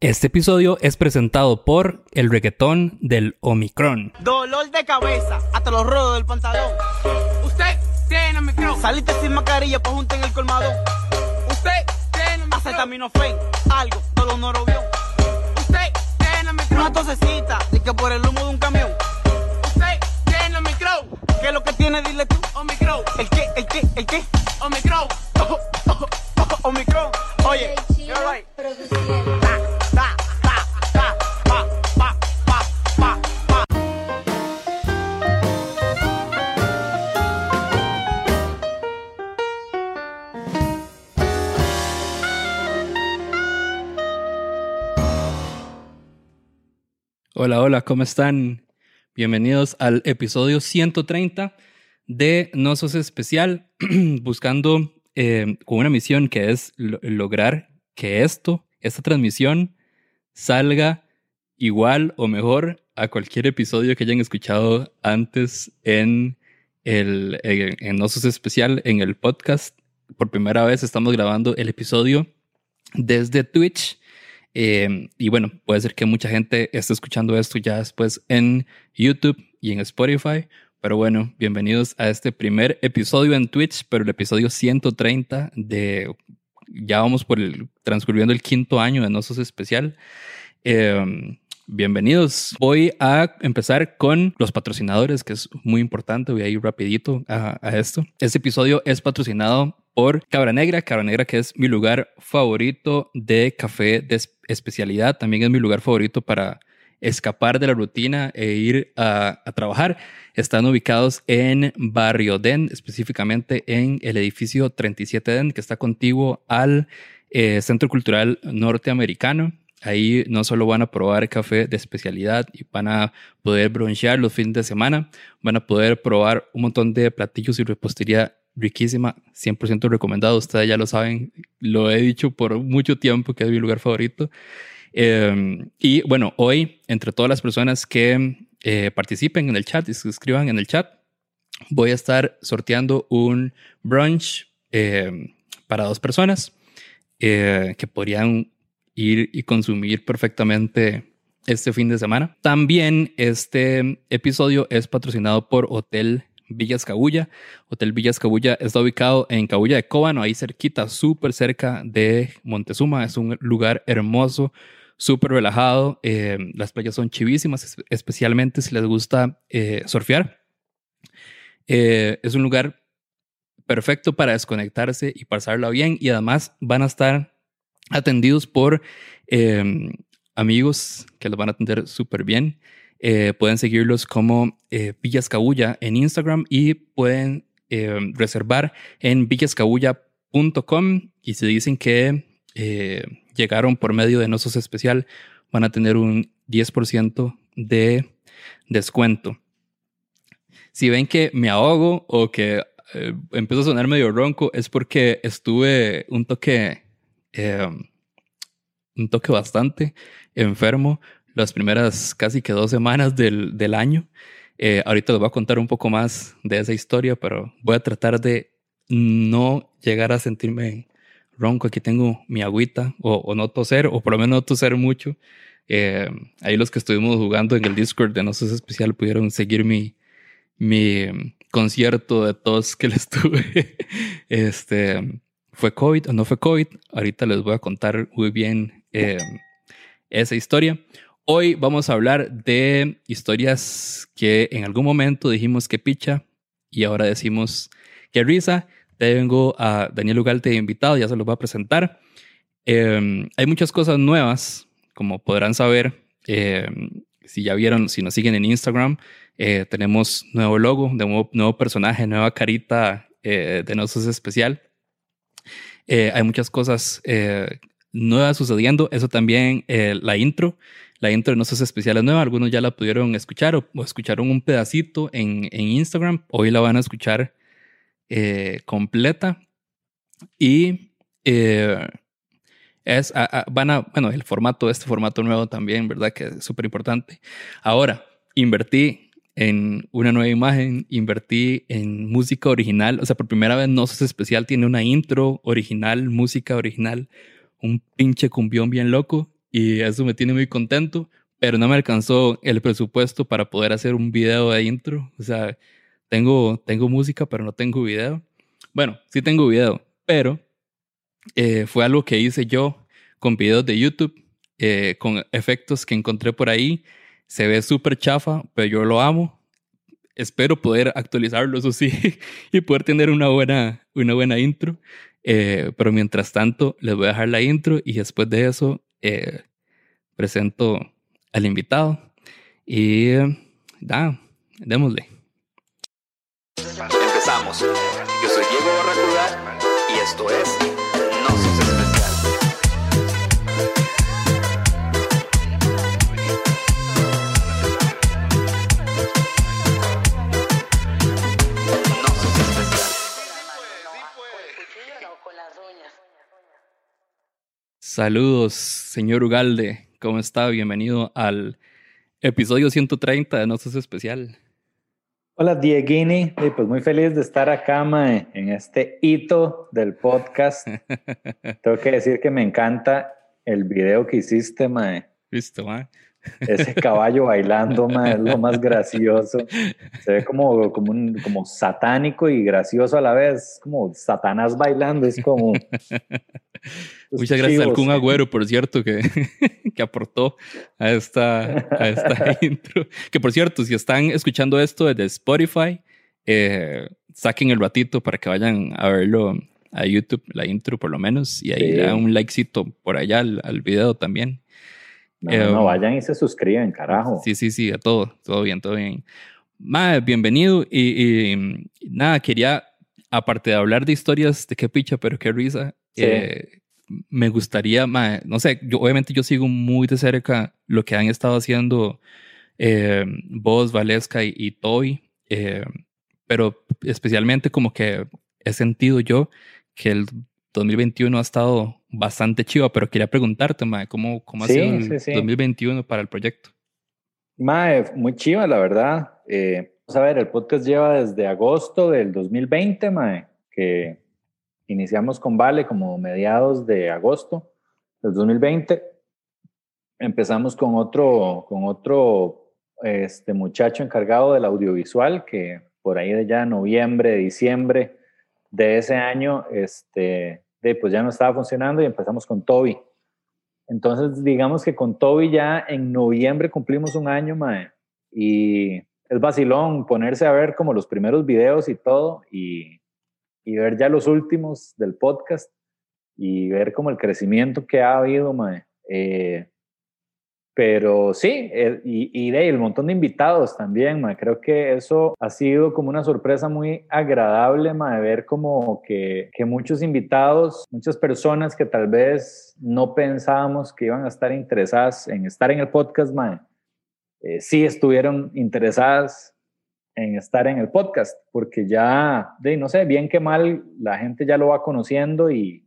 Este episodio es presentado por el reggaetón del Omicron. Dolor de cabeza, hasta los rodos del pantalón. Usted tiene Omicron. Saliste sin mascarilla, pues junta en el colmadón. Usted tiene Omicron. Acetaminofén, algo, todo lo norobión. Usted tiene Omicron. Una tosecita, de que por el humo de un camión. Usted tiene Omicron. ¿Qué es lo que tiene? Dile tú. Omicron. ¿El qué? ¿El qué? ¿El qué? Omicron. Oh, oh, oh, Omicron. Oye, you're right. Hola, hola, ¿cómo están? Bienvenidos al episodio 130 de No Sos Especial, buscando eh, con una misión que es lo- lograr que esto, esta transmisión, salga igual o mejor a cualquier episodio que hayan escuchado antes en, el, en, en Especial, en el podcast. Por primera vez estamos grabando el episodio desde Twitch. Eh, y bueno, puede ser que mucha gente esté escuchando esto ya después en YouTube y en Spotify. Pero bueno, bienvenidos a este primer episodio en Twitch, pero el episodio 130 de... Ya vamos por el... transcurriendo el quinto año de Nosos Especial. Eh, bienvenidos. Voy a empezar con los patrocinadores, que es muy importante. Voy a ir rapidito a, a esto. Este episodio es patrocinado por Cabra Negra. Cabra Negra, que es mi lugar favorito de café de especialidad. También es mi lugar favorito para escapar de la rutina e ir a, trabajar. Están ubicados en Barrio Den, específicamente en el edificio 37 Den, que está contiguo al eh, Centro Cultural Norteamericano. Ahí no solo van a probar café de especialidad y van a poder bronchear los fines de semana, van a poder probar un montón de platillos y repostería riquísima, 100% recomendado. Ustedes ya lo saben, lo he dicho por mucho tiempo que es mi lugar favorito. Eh, y bueno, hoy, entre todas las personas que eh, participen en el chat y se escriban en el chat, voy a estar sorteando un brunch eh, para dos personas eh, que podrían ir y consumir perfectamente este fin de semana. También este episodio es patrocinado por Hotel Villas Cabulla. Hotel Villas Cabulla está ubicado en Cabulla de Cóbano, ahí cerquita, súper cerca de Montezuma. Es un lugar hermoso, súper relajado. Eh, las playas son chivísimas, es- especialmente si les gusta eh, surfear. Eh, es un lugar perfecto para desconectarse y pasarla bien y además van a estar atendidos por eh, amigos que los van a atender súper bien. Eh, pueden seguirlos como eh, Villas Cabulla en Instagram y pueden eh, reservar en villascabulla.com y si dicen que eh, llegaron por medio de Nosos Especial van a tener un 10% de descuento. Si ven que me ahogo o que empiezo a sonar medio ronco es porque estuve un toque un toque bastante enfermo las primeras casi que dos semanas del, del año. Eh, ahorita les voy a contar un poco más de esa historia, pero voy a tratar de no llegar a sentirme ronco. Aquí tengo mi agüita, o, o no toser, o por lo menos no toser mucho. Eh, ahí los que estuvimos jugando en el Discord de No Sos Especial pudieron seguir mi, mi concierto de tos que les tuve. este, ¿Fue COVID o no fue COVID? Ahorita les voy a contar muy bien eh, esa historia. Hoy vamos a hablar de historias que en algún momento dijimos que picha y ahora decimos que risa. Tengo a Daniel Ugalte invitado, ya se los voy a presentar. Eh, hay muchas cosas nuevas, como podrán saber. eh, si ya vieron, si nos siguen en Instagram, eh, tenemos nuevo logo, nuevo, nuevo personaje, nueva carita eh, de Nosos Especial. Eh, hay muchas cosas nuevas sucediendo. Eso también, la intro. La intro de Nosos Especiales nueva. Algunos ya la pudieron escuchar o, escucharon un pedacito en, en, Instagram. Hoy la van a escuchar eh, completa. Y eh, es, a, a, van a, bueno, el formato, este formato nuevo también, ¿verdad? Que es súper importante. Ahora, invertí en una nueva imagen, invertí en música original. O sea, por primera vez Nosos Especial tiene una intro original, música original, un pinche cumbión bien loco. Y eso me tiene muy contento, pero no me alcanzó el presupuesto para poder hacer un video de intro. O sea, tengo, tengo música, pero no tengo video. Bueno, sí tengo video, pero eh, fue algo que hice yo con videos de YouTube, eh, con efectos que encontré por ahí. Se ve súper chafa, pero yo lo amo. Espero poder actualizarlo, eso sí, y poder tener una buena, una buena intro. Eh, pero mientras tanto, les voy a dejar la intro y después de eso eh, presento al invitado. Y da, démosle. Empezamos. Yo soy Diego Barracuda y esto es Saludos, señor Ugalde. ¿Cómo está? Bienvenido al episodio 130 de No Sos Especial. Hola Dieguini, y pues muy feliz de estar acá mae, en este hito del podcast. Tengo que decir que me encanta el video que hiciste, mae. ¿Listo, ma? Ese caballo bailando, mae, es lo más gracioso. Se ve como, como, un, como satánico y gracioso a la vez, como Satanás bailando, es como... Muchas gracias al chivos, Kun sí. Agüero, por cierto, que, que aportó a esta, a esta intro. Que por cierto, si están escuchando esto desde Spotify, eh, saquen el ratito para que vayan a verlo a YouTube, la intro por lo menos, y ahí Sí. le dan un likecito por allá al, al video también. No, Eh, no, vayan y se suscriben, carajo. Sí, sí, sí, a todo, todo bien, todo bien. Mae, bienvenido y, y, nada, quería, aparte de hablar de historias de qué picha, pero qué risa, Sí. eh, me gustaría, no sé, yo, obviamente yo sigo muy de cerca lo que han estado haciendo eh, vos, Valesca y, y Toy, eh, pero especialmente como que he sentido yo que el 2021 ha estado bastante chivo, pero quería preguntarte, mae, ¿cómo, cómo ha Sí, sido el sí, sí. 2021 para el proyecto? Mae, muy chiva, la verdad. Eh, vamos a ver, el podcast lleva desde agosto del 2020, mae, que iniciamos con Vale como mediados de agosto del 2020. Empezamos con otro, con otro este, muchacho encargado del audiovisual, que por ahí de ya noviembre, diciembre de ese año, este, de, pues ya no estaba funcionando y empezamos con Toby. Entonces, digamos que con Toby ya en noviembre cumplimos un año, mae. Y es vacilón ponerse a ver como los primeros videos y todo y, y ver ya los últimos del podcast y ver como el crecimiento que ha habido, mae. Eh, pero sí, eh, y, y de el montón de invitados también, mae. Creo que eso ha sido como una sorpresa muy agradable, mae, ver como que, que muchos invitados, muchas personas que tal vez no pensábamos que iban a estar interesadas en estar en el podcast, mae, eh, sí estuvieron interesadas en estar en el podcast, porque ya, de, no sé, bien que mal, la gente ya lo va conociendo y,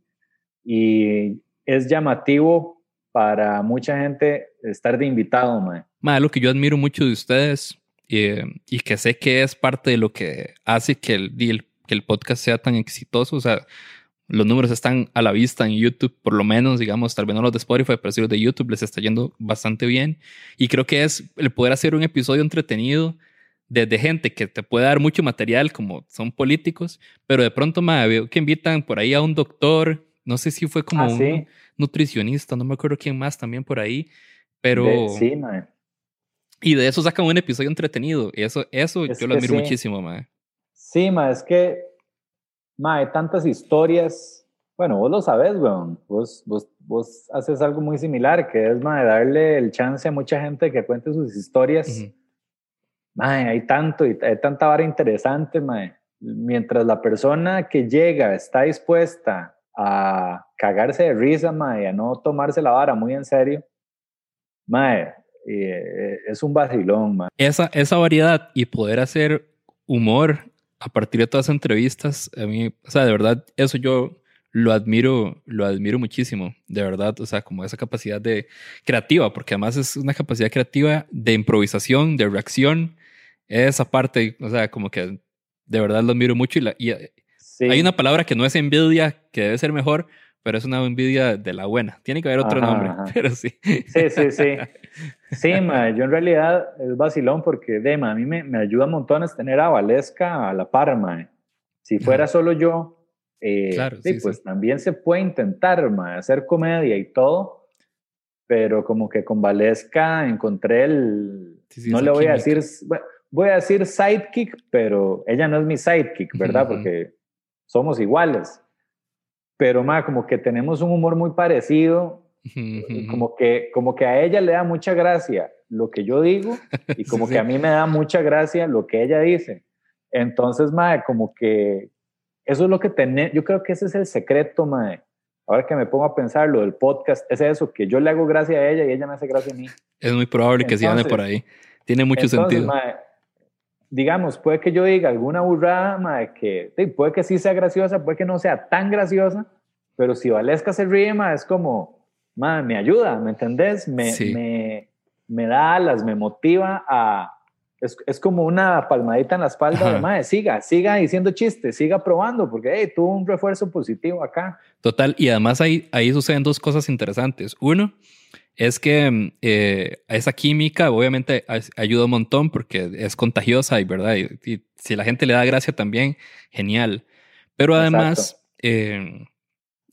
y es llamativo para mucha gente estar de invitado, mae. Ma, lo que yo admiro mucho de ustedes eh, y que sé que es parte de lo que hace que el, el- que el podcast sea tan exitoso. O sea, los números están a la vista en YouTube, por lo menos, digamos, tal vez no los de Spotify, pero sí los de YouTube les está yendo bastante bien. Y creo que es el poder hacer un episodio entretenido desde gente que te puede dar mucho material, como son políticos, pero de pronto ma, veo que invitan por ahí a un doctor, no sé si fue como Ah, un sí. nutricionista, no me acuerdo quién más también por ahí, pero... De- sí, mae. Y de eso sacan un episodio entretenido. Y eso, eso Es yo lo admiro sí. muchísimo, mae. Sí, ma, es que, ma, hay tantas historias. Bueno, vos lo sabes, weón. Vos, vos, vos haces algo muy similar, que es, ma, de darle el chance a mucha gente que cuente sus historias. Ujú. Ma, hay tanto hay tanta vara interesante, ma. Mientras la persona que llega está dispuesta a cagarse de risa, ma, y a no tomarse la vara muy en serio, ma, eh, es un vacilón, ma. Esa, esa variedad y poder hacer humor a partir de todas las entrevistas, a mí, o sea, de verdad, eso yo lo admiro, lo admiro muchísimo, de verdad, o sea, como esa capacidad de creativa, porque además es una capacidad creativa de improvisación, de reacción, esa parte, o sea, como que de verdad lo admiro mucho y, la, y Sí. hay una palabra que no es envidia, que debe ser mejor, pero es una envidia de la buena. Tiene que haber otro Ajá, nombre, ajá. pero sí. Sí, sí, sí. Sí, ma, yo en realidad es vacilón porque de, ma, a mí me, me ayuda montones tener a Valesca a la par, ma. Si fuera solo yo, eh, Claro, sí, sí, pues sí. también se puede intentar, ma, hacer comedia y todo, pero como que con Valesca encontré el, no le voy a decir, bueno, voy a decir sidekick, pero ella no es mi sidekick, ¿verdad? Ujú. Porque somos iguales. Pero, ma, como que tenemos un humor muy parecido como que, como que a ella le da mucha gracia lo que yo digo y como Sí, que sí. a mí me da mucha gracia lo que ella dice. Entonces, mae, como que eso es lo que tenemos, yo creo que ese es el secreto, mae. Ahora que me pongo a pensar lo del podcast, es eso, que yo le hago gracia a ella y ella me hace gracia a mí. Es muy probable que se ande Entonces- por ahí. Tiene mucho Entonces, sentido. mae, digamos, puede que yo diga alguna burrada, mae, que sí, puede que sí sea graciosa, puede que no sea tan graciosa, pero si Valesca se ríe, mae, es como, mae, me ayuda, ¿me entendés? Me, Sí. me, me da alas, me motiva a... Es, es como una palmadita en la espalda Ajá. de, mae, siga, siga diciendo chistes, siga probando, porque, hey, tuvo un refuerzo positivo acá. Total, y además ahí, ahí suceden dos cosas interesantes. Uno es que mm, eh, esa química obviamente ayuda un montón porque es contagiosa y verdad, y, y si la gente le da gracia también, genial. Pero además eh,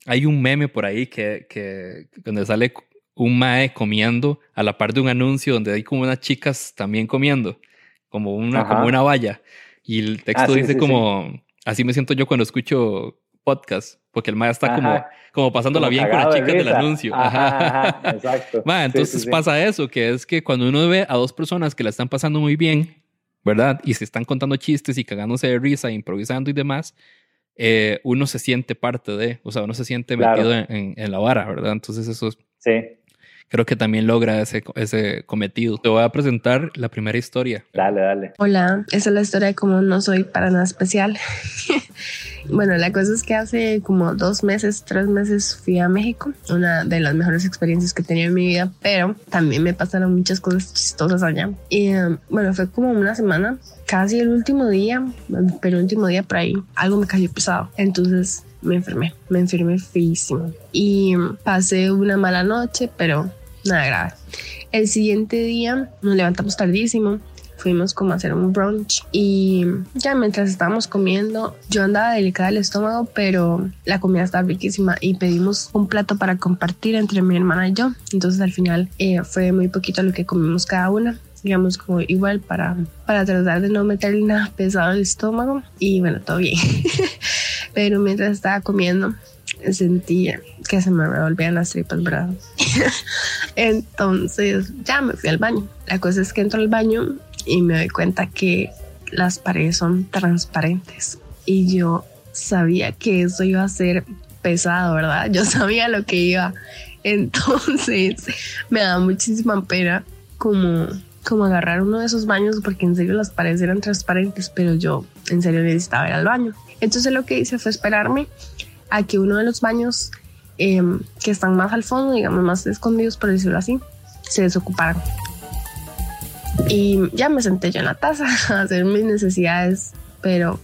hay un meme por ahí que, que donde sale un mae comiendo a la par de un anuncio donde hay como unas chicas también comiendo, como una, Ajá. como una valla. Y el texto Ah, sí, dice sí, como, así me siento yo cuando escucho podcast, porque el mae está como, Ajá. como pasándola Como bien con las cagado de chicas del anuncio. Ajá, Ajá. ajá, exacto. Ma, Sí, entonces sí, sí. pasa eso, que es que cuando uno ve a dos personas que la están pasando muy bien, ¿verdad? Y se están contando chistes y cagándose de risa, improvisando y demás, eh, uno se siente parte de, o sea, uno se siente Claro. metido en, en- en la vara, ¿verdad? Entonces eso es- Sí, creo que también logra ese, ese cometido. Te voy a presentar la primera historia. dale, dale. Hola, esa es la historia de cómo no soy para nada especial. bueno, la cosa es que hace como dos meses, tres meses fui a México, una de las mejores experiencias que he tenido en mi vida, pero también me pasaron muchas cosas chistosas allá. Y eh, bueno, fue como una semana, casi el último día, pero último día por ahí, algo me cayó pesado. Entonces me enfermé, me enfermé feísimo. Y pasé una mala noche, pero nada grave. El siguiente día nos levantamos tardísimo, fuimos como a hacer un brunch y ya mientras estábamos comiendo yo andaba delicada del estómago pero la comida estaba riquísima y pedimos un plato para compartir entre mi hermana y yo entonces al final eh, fue muy poquito lo que comimos cada una digamos como igual para, para tratar de no meterle nada pesado al estómago y bueno todo bien pero mientras estaba comiendo sentía que se me revolvían las tripas, ¿verdad? Entonces ya me fui al baño. La cosa es que entro al baño y me doy cuenta que las paredes son transparentes y yo sabía que eso iba a ser pesado, ¿verdad? Yo sabía lo que iba. Entonces me da muchísima pena como como agarrar uno de esos baños porque en serio las paredes eran transparentes, pero yo en serio necesitaba ir al baño. Entonces lo que hice fue esperarme a que uno de los baños eh, que están más al fondo, digamos más escondidos por decirlo así, se desocuparan. Y ya me senté yo en la taza a hacer mis necesidades, pero,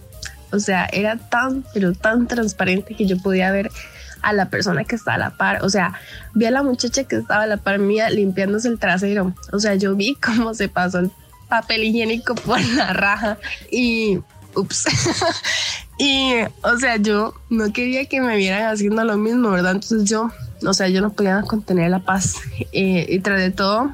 o sea, era tan, pero tan transparente que yo podía ver a la persona que estaba a la par. O sea, vi a la muchacha que estaba a la par mía limpiándose el trasero. O sea, yo vi cómo se pasó el papel higiénico por la raja y, ups. y, o sea, yo no quería que me vieran haciendo lo mismo, ¿verdad? Entonces yo, o sea, yo no podía contener la paz. Eh, y tras de todo,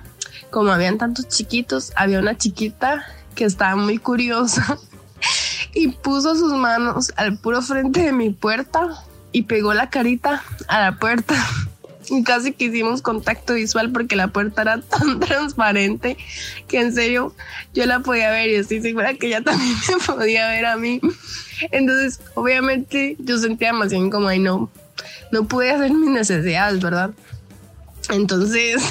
como habían tantos chiquitos, había una chiquita que estaba muy curiosa y puso sus manos al puro frente de mi puerta y pegó la carita a la puerta. Y casi que hicimos contacto visual porque la puerta era tan transparente que en serio yo la podía ver y estoy segura que ella también me podía ver a mí. Entonces, obviamente, yo sentía demasiado como, ay, no, no pude hacer mis necesidades, ¿verdad? Entonces,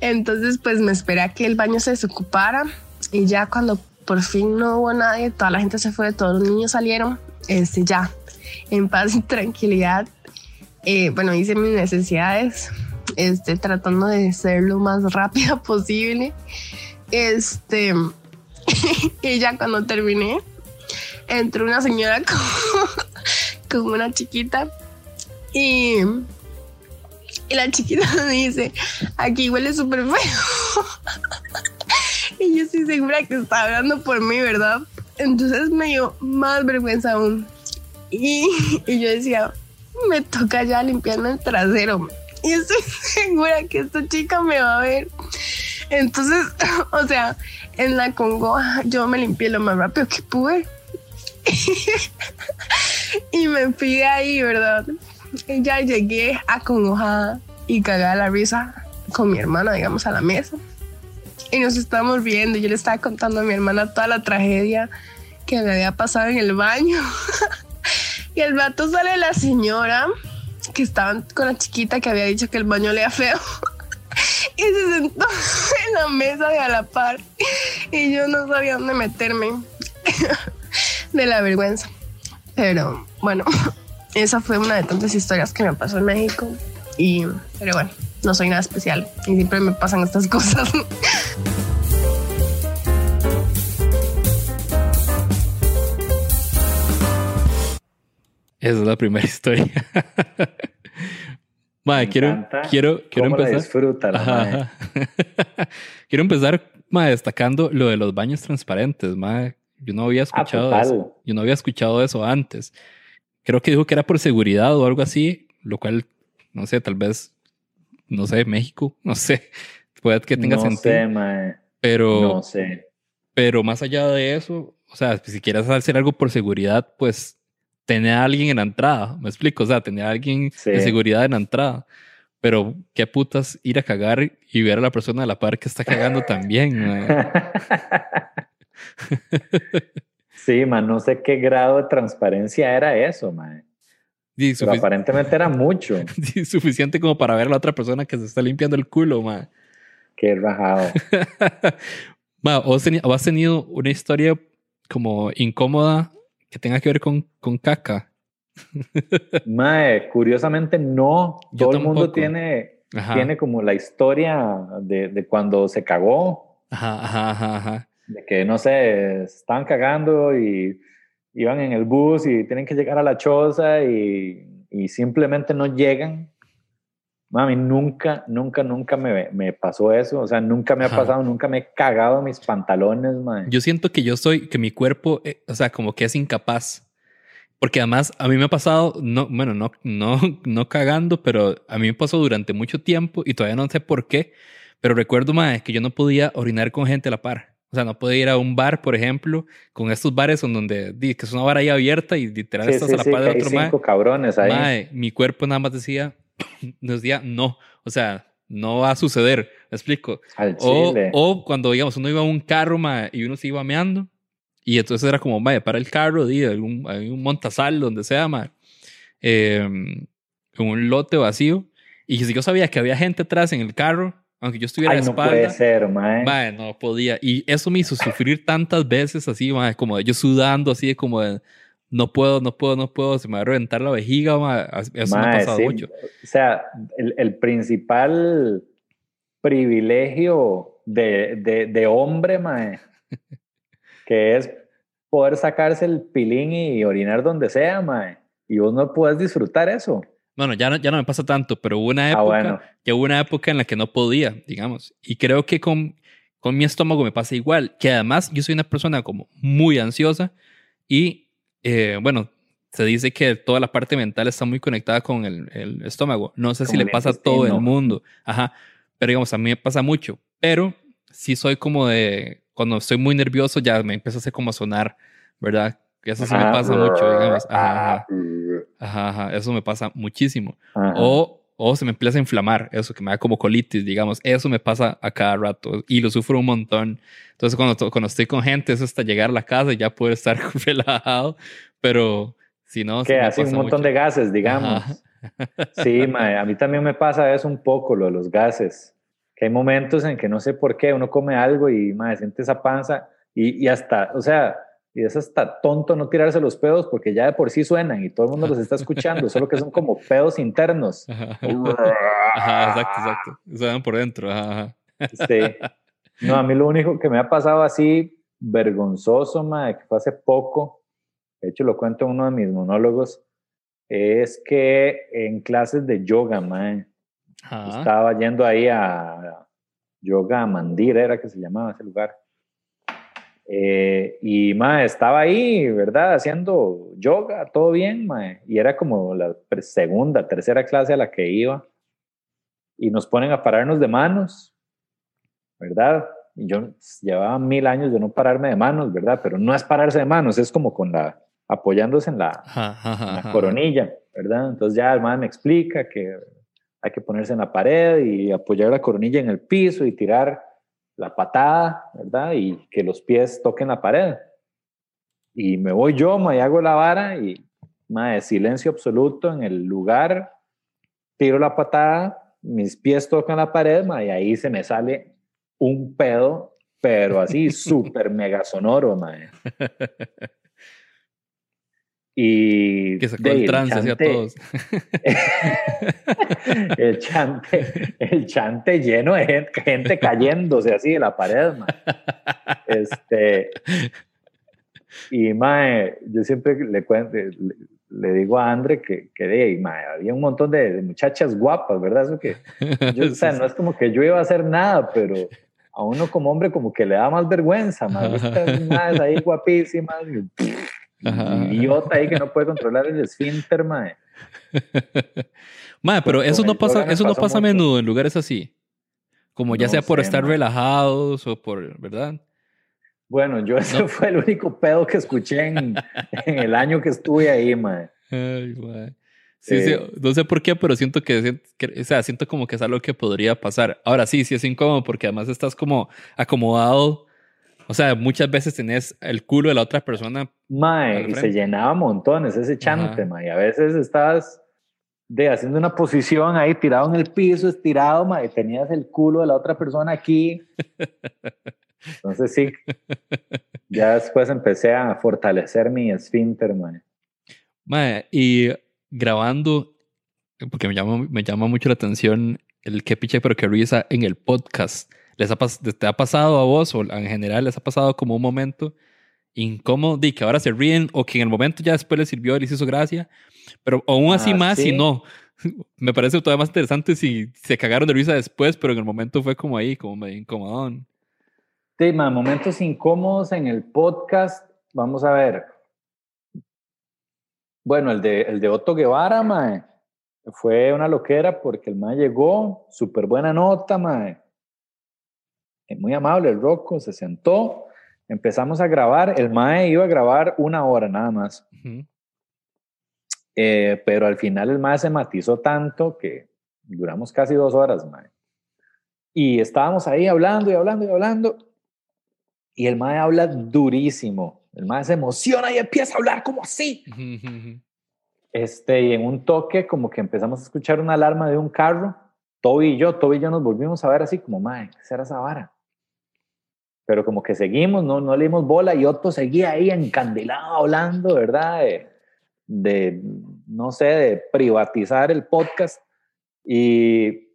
entonces, pues me esperé a que el baño se desocupara y ya cuando por fin no hubo nadie, toda la gente se fue, todos los niños salieron, este, ya, en paz y tranquilidad. Eh, bueno, hice mis necesidades, este, tratando de ser lo más rápida posible. Este, y ya cuando terminé, entró una señora con, con una chiquita Y, y la chiquita me dice, aquí huele súper feo. y yo estoy segura que está hablando por mí, ¿verdad? Entonces me dio más vergüenza aún. Y, y yo decía, me toca ya limpiarme el trasero. Y estoy segura que esta chica me va a ver. Entonces, o sea, en la congoja yo me limpié lo más rápido que pude. y me fui de ahí, ¿verdad? Ya llegué acongojada y cagada la risa con mi hermana, digamos, a la mesa. Y nos estábamos viendo. Yo le estaba contando a mi hermana toda la tragedia que me había pasado en el baño. y el rato sale la señora que estaban con la chiquita que había dicho que el baño le feo. y se sentó en la mesa de a la par. Y yo no sabía dónde meterme de la vergüenza. Pero bueno, esa fue una de tantas historias que me pasó en México. Y, pero bueno, no soy nada especial y siempre me pasan estas cosas. Esa es la primera historia. Madre, quiero, quiero, quiero empezar. disfruta la Ajá, quiero empezar madre, destacando lo de los baños transparentes. Madre. Yo no había Ah, escuchado total. eso. Yo no había escuchado eso antes. Creo que dijo que era por seguridad o algo así, lo cual, no sé, tal vez, no sé, México, no sé, puede que tenga no sentido. sé, mae. pero, No sé. pero más allá de eso, o sea, si quieres hacer algo por seguridad, pues tener a alguien en la entrada, me explico, o sea, tener a alguien Sí. de seguridad en la entrada. Pero qué putas ir a cagar y ver a la persona a la par que está cagando también. sí, man, no sé qué grado de transparencia era eso, man. Y Pero aparentemente era mucho. suficiente como para ver a la otra persona que se está limpiando el culo, mae. Qué rajado. Ma, ¿vos, teni- vos has tenido una historia como incómoda que tenga que ver con, con caca? Mae, curiosamente no. Yo Todo el mundo tiene, Ajá. tiene como la historia de, de cuando se cagó, Ajá, ajá, ajá, ajá. De que no sé, estaban cagando y iban en el bus y tienen que llegar a la choza y, y simplemente no llegan. Mami, nunca, nunca, nunca me, me pasó eso. O sea, nunca me ha pasado, nunca me he cagado mis pantalones, mae. Yo siento que yo soy, que mi cuerpo, eh, o sea, como que es incapaz. Porque además a mí me ha pasado, no, bueno, no, no, no cagando, pero a mí me pasó durante mucho tiempo y todavía no sé por qué. Pero recuerdo, mae, que yo no podía orinar con gente a la par. O sea, no podía ir a un bar, por ejemplo, con estos bares en donde, que es una bar ahí abierta y literal Sí, estás sí, a la sí, par que del hay otro mae. cinco cabrones ahí. Mae, mi cuerpo nada más decía, nos decía no. O sea, no va a suceder. ¿Me explico? Al O, chile. o cuando, digamos, uno iba a un carro mae, y uno se iba meando. Y entonces era como, vaya, para el carro, di, algún, hay un montasal, donde sea, mae, eh, un lote vacío. Y si yo sabía que había gente atrás en el carro, aunque yo estuviera Ay, de no espalda, puede ser, mae. mae, no podía. Y eso me hizo sufrir tantas veces así, mae, como de yo sudando, así de como de, no puedo, no puedo, no puedo, se me va a reventar la vejiga, mae. Eso me ha pasado sí. mucho. O sea, el, el principal privilegio de, de, de hombre, mae, que es poder sacarse el pilín y orinar donde sea, mae. Y vos no puedes disfrutar eso. Bueno, ya no, ya no me pasa tanto, pero hubo una época, Ah, bueno. que hubo una época en la que no podía, digamos. Y creo que con, con mi estómago me pasa igual, que además yo soy una persona como muy ansiosa y, eh, bueno, se dice que toda la parte mental está muy conectada con el, el estómago. No sé si le pasa a todo el mundo. Ajá. Pero digamos, a mí me pasa mucho. Pero sí soy como de, cuando estoy muy nervioso ya me empieza a hacer como sonar, ¿verdad? Que eso sí me pasa mucho, digamos. Ajá, ajá. Ah, Ajá, ajá, eso me pasa muchísimo. O, o se me empieza a inflamar, eso que me da como colitis, digamos. Eso me pasa a cada rato y lo sufro un montón. Entonces, cuando, cuando estoy con gente, es hasta llegar a la casa y ya poder estar relajado. Pero si no, que hace un montón mucho. de gases, digamos. Ajá. Sí, mae, a mí también me pasa eso un poco, lo de los gases. Que hay momentos en que no sé por qué uno come algo y mae, siente esa panza y, y hasta, o sea, y es hasta tonto no tirarse los pedos porque ya de por sí suenan y todo el mundo los está escuchando, solo que son como pedos internos. Ajá, Ajá, exacto, exacto. Suenan por dentro. Ajá, ajá. Sí. No, a mí lo único que me ha pasado así vergonzoso, mae, que fue hace poco, de hecho lo cuento en uno de mis monólogos, es que en clases de yoga, Ajá. estaba yendo ahí a Yoga Mandir, era que se llamaba ese lugar. Eh, y mae, estaba ahí, ¿verdad? Haciendo yoga, todo bien, mae. Y era como la segunda, tercera clase a la que iba. Y nos ponen a pararnos de manos, ¿verdad? Y yo llevaba mil años de no pararme de manos, ¿verdad? Pero no es pararse de manos, es como con la, apoyándose en la, Ajá, ajá, en la coronilla, ¿verdad? Entonces ya el man me explica que hay que ponerse en la pared y apoyar la coronilla en el piso y tirar la patada, ¿verdad? Y que los pies toquen la pared. Y me voy yo, y hago la vara y, ma, de silencio absoluto en el lugar, tiro la patada, mis pies tocan la pared, ma, y ahí se me sale un pedo, pero así súper mega sonoro, ma. Y Que sacó de el trance hacia todos. el chante, el chante lleno de gente, gente cayéndose así de la pared, ma. Este, y mae, yo siempre le cuento, le, le digo a Andre que, que de, mae, había un montón de, de muchachas guapas, ¿verdad? Eso que, yo, o sea, no es como que yo iba a hacer nada, pero a uno como hombre como que le da más vergüenza, mae. Estas madres ahí guapísimas, y, Ajá. idiota ahí que no puede controlar el esfínter, mae. Mae, pero eso no pasa, eso no pasa a menudo en lugares así. Como ya No sea por sé, estar mae. relajados o por, ¿verdad? Bueno, yo ese fue el único pedo que escuché en, en el año que estuve ahí, mae. Ay, mae. Sí, sí, Eh. no sé por qué, pero siento que, que- o sea, siento como que es algo que podría pasar. Ahora sí, sí es incómodo porque además estás como acomodado. O sea, muchas veces tenés el culo de la otra persona. Mae, y se llenaba montones ese chante, Ajá. mae. A veces estabas de, haciendo una posición ahí tirado en el piso, estirado, mae, tenías el culo de la otra persona aquí. Entonces sí, ya después empecé a fortalecer mi esfínter, mae. Mae, y grabando, porque me llama, me llama mucho la atención el que piche pero que risa en el podcast. ¿Les ha, ¿Te ha pasado a vos o en general les ha pasado como un momento incómodo de que ahora se ríen o que en el momento ya después les sirvió, les hizo gracia? Pero aún así Ah, más, si sí. no. Me parece todavía más interesante si se cagaron de risa después, pero en el momento fue como ahí, como medio incomodón. Mae, momentos incómodos en el podcast. Vamos a ver. Bueno, el de, el de Otto Guevara, mae, fue una loquera porque el mae llegó, súper buena nota, mae. Eh, Muy amable el Rocco, se sentó, empezamos a grabar. El mae iba a grabar una hora nada más. Eh, pero al final el mae se matizó tanto que duramos casi dos horas, mae. Y estábamos ahí hablando y hablando y hablando. Y el mae habla durísimo. El mae se emociona y empieza a hablar como así. Ujú. Este, y en un toque, como que empezamos a escuchar una alarma de un carro. Toby y yo, Toby y yo nos volvimos a ver así como, mae, ¿qué será esa vara? Pero como que seguimos, no, no le dimos bola y Otto seguía ahí encandilado hablando, ¿verdad? De, de, no sé, de privatizar el podcast. Y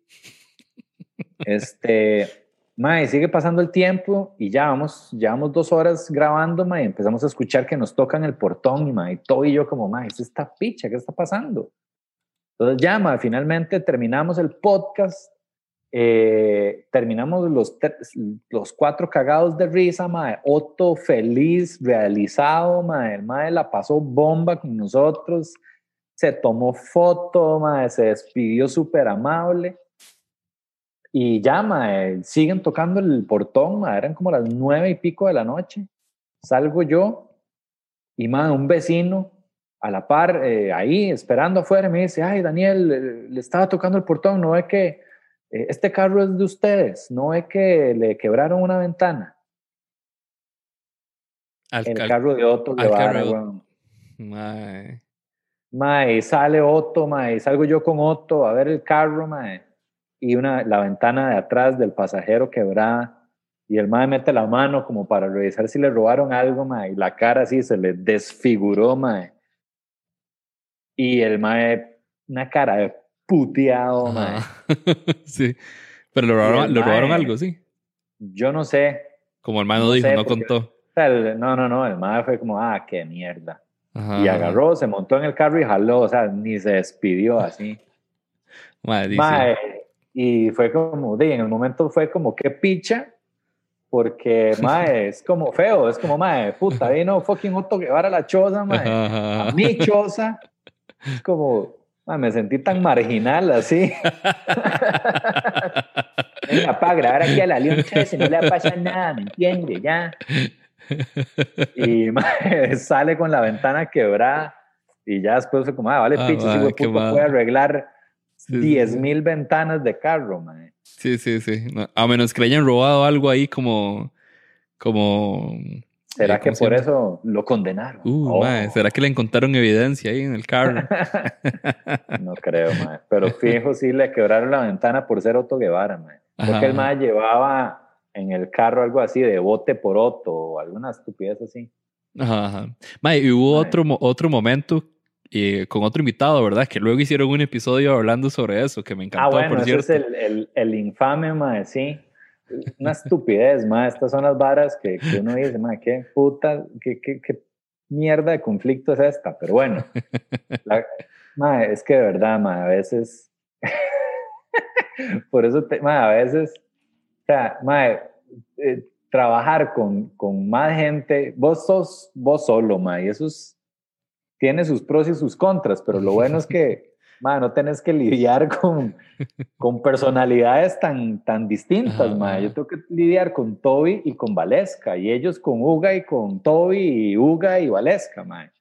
este, mae, sigue pasando el tiempo y ya vamos, llevamos dos horas grabando, mae, y empezamos a escuchar que nos tocan el portón y mae, Toby y yo como, mae, ¿es esta picha? ¿Qué está pasando? Entonces ya, mae, finalmente terminamos el podcast, eh, terminamos los, los cuatro cagados de risa, mae, Otto feliz, realizado, mae, el mae la pasó bomba con nosotros, se tomó foto, mae, se despidió súper amable. Y ya, mae, siguen tocando el portón, mae, eran como las nueve y pico de la noche. Salgo yo y, mae, un vecino a la par, eh, ahí esperando afuera, me dice, ay, Daniel, eh, le estaba tocando el portón, ¿no ve que este carro es de ustedes? ¿No ve que le quebraron una ventana? Al- El carro de Otto de- weón. mae. Mae, sale Otto, mae, salgo yo con Otto a ver el carro, mae, y una, la ventana de atrás del pasajero quebrada, y el mae mete la mano como para revisar si le robaron algo, mae, y la cara así se le desfiguró, mae. Y el mae, una cara de puteado, mae. Sí. Pero lo robaron, mae- algo, sí. Yo no sé, Como el hermano No dijo, no porque- contó. el- no, no, no, el mae fue como, ah, qué mierda. Ajá, y ajá. agarró, se montó en el carro y jaló, o sea, ni se despidió así. Mae, sí. Mae, y fue como, de, en el momento fue como, qué picha, porque, mae, es como feo, es como, mae, puta, vino fucking Otto Guevara a la choza, mae, a mi choza, es como, mae, me sentí tan marginal así. Venga, para grabar aquí a la León Chávez, no le va a pasar nada, ¿me entiende? Ya. Y sale con la ventana quebrada y ya después fue como, ah, vale, Ah, güey qué puto puede arreglar Sí, sí, 10 sí. mil ventanas de carro, mae. Sí, sí, sí. No, a menos que le hayan robado algo ahí como. como ¿Será que ¿cómo se por eso lo condenaron? Uh, Oh, mae, ¿será que le encontraron evidencia ahí en el carro? No creo, mae. Pero fijo, sí le quebraron la ventana por ser Otto Guevara, mae. Porque Ajá. el mae llevaba en el carro algo así de bote por Otto o alguna estupidez así. Ajá, ajá. Mae, y hubo Mae. otro, otro momento eh, con otro invitado, ¿verdad? Que luego hicieron un episodio hablando sobre eso, que me encantó, Ah, bueno, por ese cierto. es el, el, el infame, mae, sí. Una estupidez, mae. Estas son las varas que, que uno dice, mae, qué puta, qué, qué, mierda de conflicto es esta. Pero bueno, la- mae, es que de verdad, mae, a veces. Por eso, te, mae, a veces, o sea, eh, trabajar con, con más gente, vos sos vos solo, mae, y eso es- tiene sus pros y sus contras, pero lo bueno es que, no tenés que lidiar con, con personalidades tan, tan distintas, Ajá. Yo tengo que lidiar con Toby y con Valesca, y ellos con Uga y con Toby y Uga y Valesca, mae.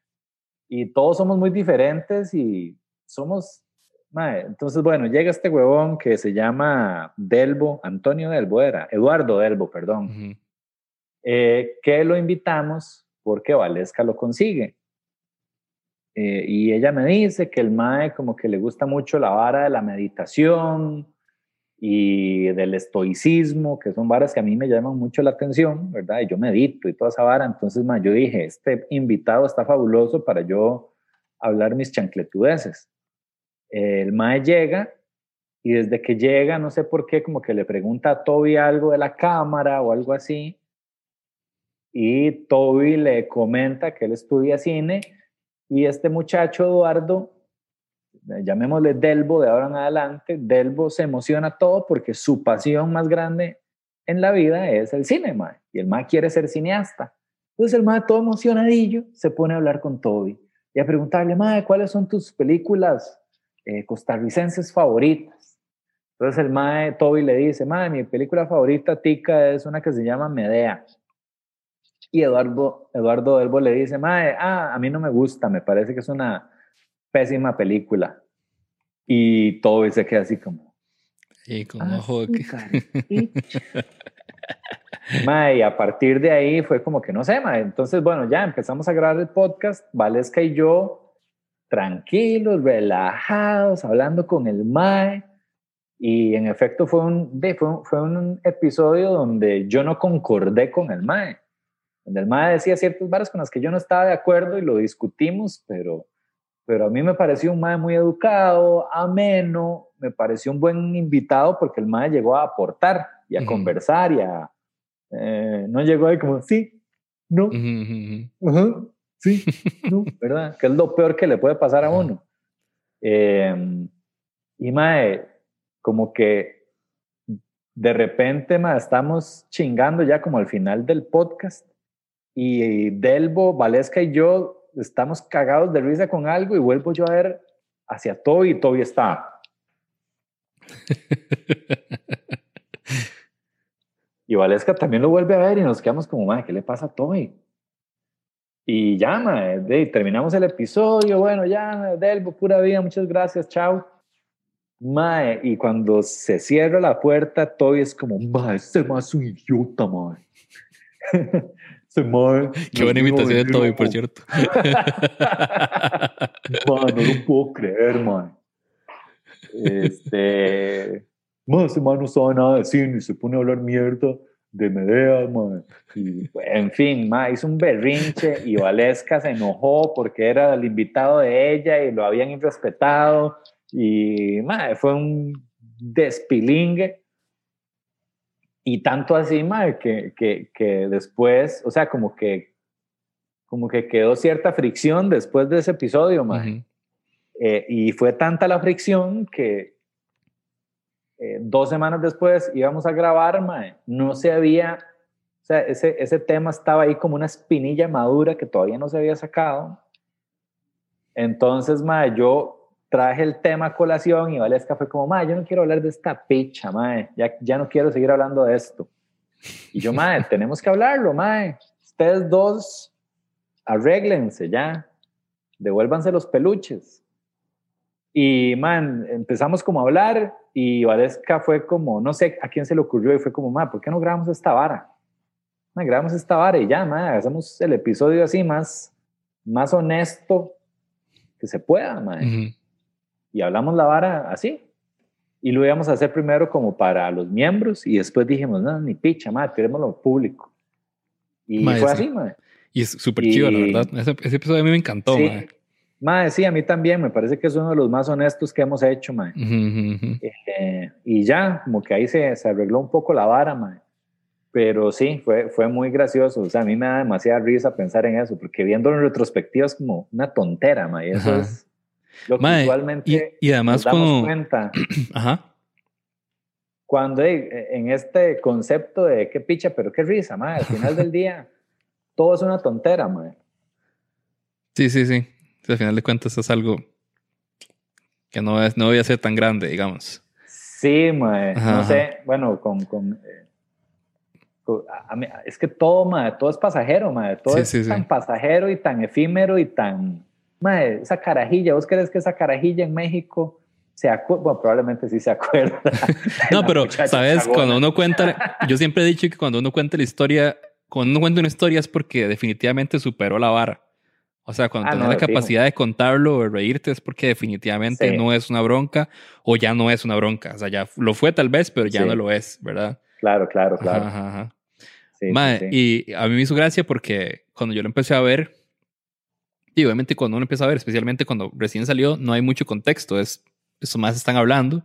Y todos somos muy diferentes y somos, mae. Entonces, bueno, llega este huevón que se llama Delbo, Antonio Delbo era, Eduardo Delbo, perdón eh, que lo invitamos porque Valesca lo consigue. Eh, y ella me dice que el MAE como que le gusta mucho la vara de la meditación y del estoicismo, que son varas que a mí me llaman mucho la atención, ¿verdad? Y yo medito y toda esa vara. Entonces, mae, yo dije, este invitado está fabuloso para yo hablar mis chancletudeces. El MAE llega y desde que llega, no sé por qué, como que le pregunta a Toby algo de la cámara o algo así y Toby le comenta que él estudia cine y este muchacho Eduardo, llamémosle Delbo de ahora en adelante, Delbo se emociona todo porque su pasión más grande en la vida es el cine, mae, y el mae quiere ser cineasta. Entonces el mae todo emocionadillo se pone a hablar con Toby y a preguntarle, mae, ¿cuáles son tus películas eh, costarricenses favoritas? Entonces el mae, Toby le dice, mae, mi película favorita, tica, es una que se llama Medea. Y Eduardo, Eduardo Delbo le dice, Mae, ah, a mí no me gusta, me parece que es una pésima película. Y todo se queda así como, Y con "Ah, ojo. sí, que- caripicha". Mae, y a partir de ahí fue como que no sé, mae. Entonces, bueno, ya empezamos a grabar el podcast, Valesca y yo, tranquilos, relajados, hablando con el Mae. Y en efecto fue un, fue, un- fue un episodio donde yo no concordé con el Mae. Donde el Mae decía ciertas varas con las que yo no estaba de acuerdo y lo discutimos, pero, pero a mí me pareció un Mae muy educado, ameno, me pareció un buen invitado porque el Mae llegó a aportar y a conversar y a... eh, no llegó ahí como, sí, no, sí, no, ¿verdad? Que es lo peor que le puede pasar a uno. Eh, y mae, como que de repente mae, estamos chingando ya como al final del podcast y Delbo, Valesca y yo estamos cagados de risa con algo y vuelvo yo a ver hacia Toby y Toby está. Y Valesca también lo vuelve a ver y nos quedamos como, madre, ¿qué le pasa a Toby? Y de, ahí terminamos el episodio, bueno, ya, Delbo, pura vida, muchas gracias, chao. Mae, y cuando se cierra la puerta, Toby es como, mae, ese mae es un idiota, mae. mae. Qué buena imitación de Toby, por cierto. Man, no lo puedo creer, man. Este. Man, ese man no sabe nada de cine y se pone a hablar mierda de Medea, man. Y, en fin, man, hizo un berrinche y Valesca se enojó porque era el invitado de ella y lo habían irrespetado. Y, man, fue un despilingue. Y tanto así, man, que, que, que después, o sea, como que como que quedó cierta fricción después de ese episodio. Ujú. Eh, y fue tanta la fricción que eh, dos semanas después íbamos a grabar, mae. No se había, o sea, ese, ese tema estaba ahí como una espinilla madura que todavía no se había sacado. Entonces, mae, yo traje el tema a colación y Valesca fue como, mae, yo no quiero hablar de esta picha, mae. Ya, ya no quiero seguir hablando de esto. Y yo, mae, tenemos que hablarlo, mae. Ustedes dos, arréglense ya. Devuélvanse los peluches. Y, man, empezamos como a hablar y Valesca fue como, no sé a quién se le ocurrió y fue como, man, ¿por qué no grabamos esta vara? Man, grabamos esta vara y ya, man, hacemos el episodio así más, más honesto que se pueda, man. Ujú. Y hablamos la vara así. Y lo íbamos a hacer primero como para los miembros y después dijimos, no, ni picha, man, tirémoslo público. Y Mae, fue sí. así, man. Y es súper chido, la verdad. Ese, ese episodio a mí me encantó, Sí. mae. Mae, sí, a mí también, me parece que es uno de los más honestos que hemos hecho, mae. Ujú, ujú, ujú. Eh, y ya, como que ahí se, se arregló un poco la vara, mae. Pero sí, fue, fue muy gracioso. O sea, a mí me da demasiada risa pensar en eso, porque viéndolo en retrospectiva es como una tontera, y Eso Ajá. es lo que Mae, usualmente y, y además nos damos como... cuenta Ajá. cuando eh, en este concepto de qué picha, pero qué risa, mae. Al final del día, todo es una tontera, mae. Sí, sí, sí. Al final de cuentas es algo que no, es, no voy a ser tan grande, digamos. Sí, mae. Ajá, no ajá. sé, bueno, con... con, eh, con- a- a mí- es que todo, mae, todo es pasajero, mae. Todo Sí, es sí, sí. tan pasajero y tan efímero y tan... Mae, esa carajilla, ¿vos crees que esa carajilla en México se acuerda? Bueno, probablemente sí se acuerda. No, pero, ¿sabes? cagona. Cuando uno cuenta, yo siempre he dicho que cuando uno cuenta la historia, cuando uno cuenta una historia es porque definitivamente superó la vara. O sea, cuando Ah, tenés no, la capacidad de contarlo o de reírte es porque definitivamente Sí. no es una bronca o ya no es una bronca. O sea, ya lo fue tal vez, pero ya Sí. no lo es, ¿verdad? Claro, claro, claro. Ajá, ajá. Sí, sí. Y a mí me hizo gracia porque cuando yo lo empecé a ver, y obviamente cuando uno empieza a ver, especialmente cuando recién salió, no hay mucho contexto, es eso más están hablando,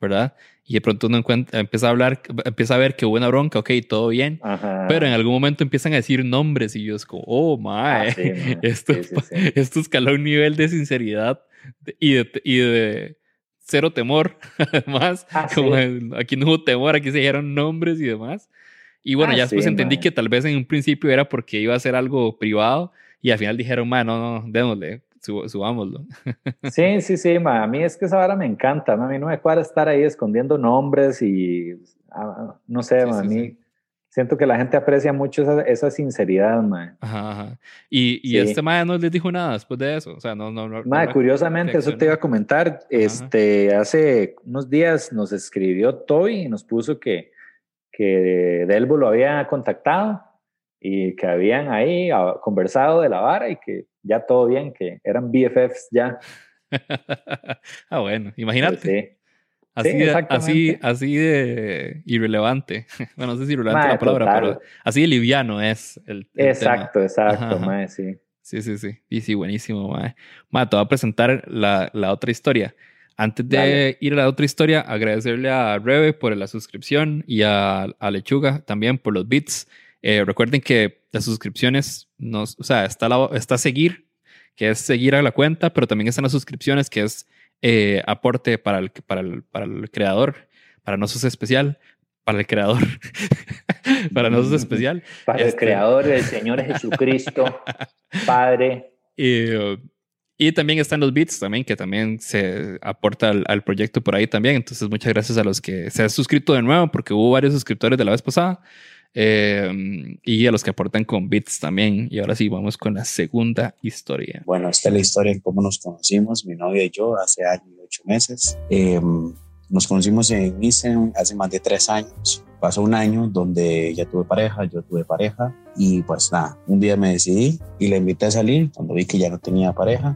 ¿verdad? Y de pronto uno encuentra, empieza a hablar, empieza a ver que hubo una bronca, ok, todo bien, Ajá. pero en algún momento empiezan a decir nombres y yo es como, oh, mae, Ah, sí, esto, Sí, sí, esto escaló un nivel de sinceridad y de, y de cero temor, además, Ah, como aquí no hubo temor, aquí se dijeron nombres y demás. Y bueno, Ah, ya después entendí mae. que tal vez en un principio era porque iba a ser algo privado y al final dijeron, man, no, no, démosle, sub- subámoslo. Sí, sí, sí, ma. a mí es que esa vara me encanta, ma. a mí no me cuadra estar ahí escondiendo nombres y ah, no sé, Sí, ma, a mí sí. siento que la gente aprecia mucho esa, esa sinceridad, ma. Ajá, ajá. Y, y este mae no les dijo nada después de eso. O sea, no, no, no. Ma, no- curiosamente, eso te iba a comentar, este, hace unos días nos escribió Toby y nos puso que, que Delbo lo había contactado y que habían ahí ah, conversado de la vara y que ya todo bien, que eran BFFs ya. ah, bueno, imagínate. Sí. Así, Sí, de, así, así de irrelevante. Bueno, no sé si irrelevante la palabra, total. pero así de liviano es el, el Exacto, tema. exacto, Ajá, ajá. ma, sí. Sí, sí, sí. Y sí, buenísimo, mae. Ma, te voy a presentar la, la otra historia. Antes de Dale. ir a la otra historia, agradecerle a Rebe por la suscripción y a, a Lechuga también por los bits. Eh, recuerden que las suscripciones, nos, o sea, está, la, está seguir, que es seguir a la cuenta, pero también están las suscripciones, que es eh, aporte para el, para, el, para el creador, para nosotros especial, para el creador, para nosotros especial. Para el Este- creador, el Señor Jesucristo, Padre. Y, y también están los bits también, que también se aporta al, al proyecto por ahí también. Entonces, muchas gracias a los que se han suscrito de nuevo, porque hubo varios suscriptores de la vez pasada. Eh, y a los que aportan con bits también. Y ahora sí, vamos con la segunda historia. Bueno, esta es la historia de cómo nos conocimos, mi novia y yo, hace año y ocho meses. Eh, nos conocimos en Instagram hace más de tres años. Pasó un año donde ella tuve pareja, yo tuve pareja y pues nada, un día me decidí y la invité a salir. Cuando vi que ya no tenía pareja,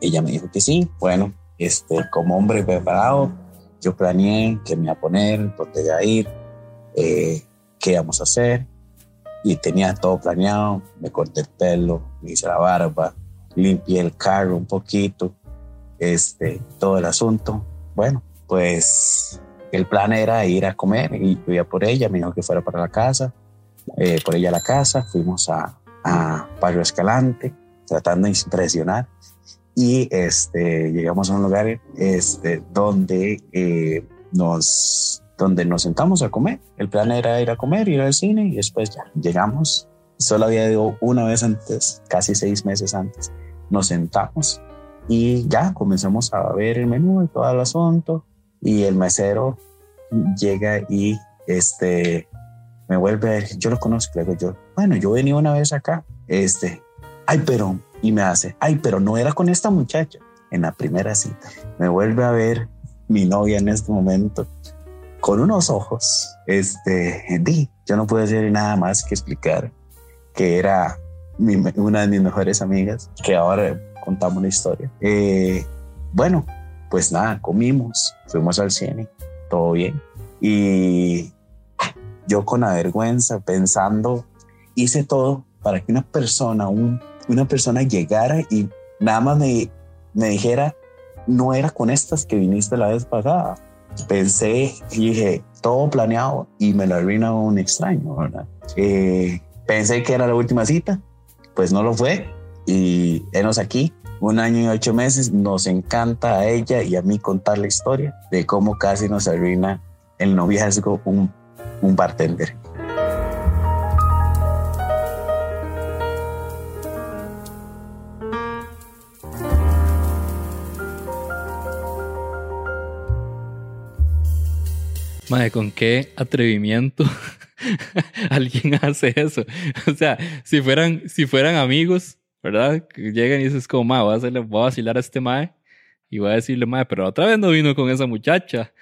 ella me dijo que sí. Bueno, este, como hombre preparado, yo planeé qué me iba a poner, dónde iba a ir, eh, qué íbamos a hacer y tenía todo planeado. Me corté el pelo, me hice la barba, limpié el carro un poquito, este, todo el asunto. Bueno, pues el plan era ir a comer y yo iba por ella, me dijo que fuera para la casa, eh, por ella a la casa, fuimos a, a Barrio Escalante, tratando de impresionar. Y este, llegamos a un lugar este, donde, eh, nos, donde nos sentamos a comer. El plan era ir a comer, ir al cine y después ya llegamos. Solo había ido una vez antes, casi seis meses antes. Nos sentamos y ya comenzamos a ver el menú y todo el asunto. Y el mesero llega y este, me vuelve a ver, yo lo conozco, le digo yo, bueno, yo venía una vez acá, este, ay, pero, y me hace, ay, pero no era con esta muchacha en la primera cita. Me vuelve a ver mi novia en este momento con unos ojos, este, di, yo no puedo decir nada más que explicar que era una de mis mejores amigas, que ahora contamos una historia. Eh, bueno, pues nada, comimos, fuimos al cine, todo bien. Y yo con la vergüenza, pensando, hice todo para que una persona, un, una persona llegara y nada más me, me dijera, no era con estas que viniste la vez pasada. Pensé y dije, todo planeado y me lo arruina un extraño, ¿verdad? Eh, pensé que era la última cita, pues no lo fue y enos aquí. Un año y ocho meses, nos encanta a ella y a mí contar la historia de cómo casi nos arruina el noviazgo un, un bartender. Madre, ¿con qué atrevimiento alguien hace eso? O sea, si fueran, si fueran amigos, ¿verdad? Que llegan y dices como, madre, voy a, hacerle, voy a vacilar a este mae y voy a decirle, madre, pero otra vez no vino con esa muchacha.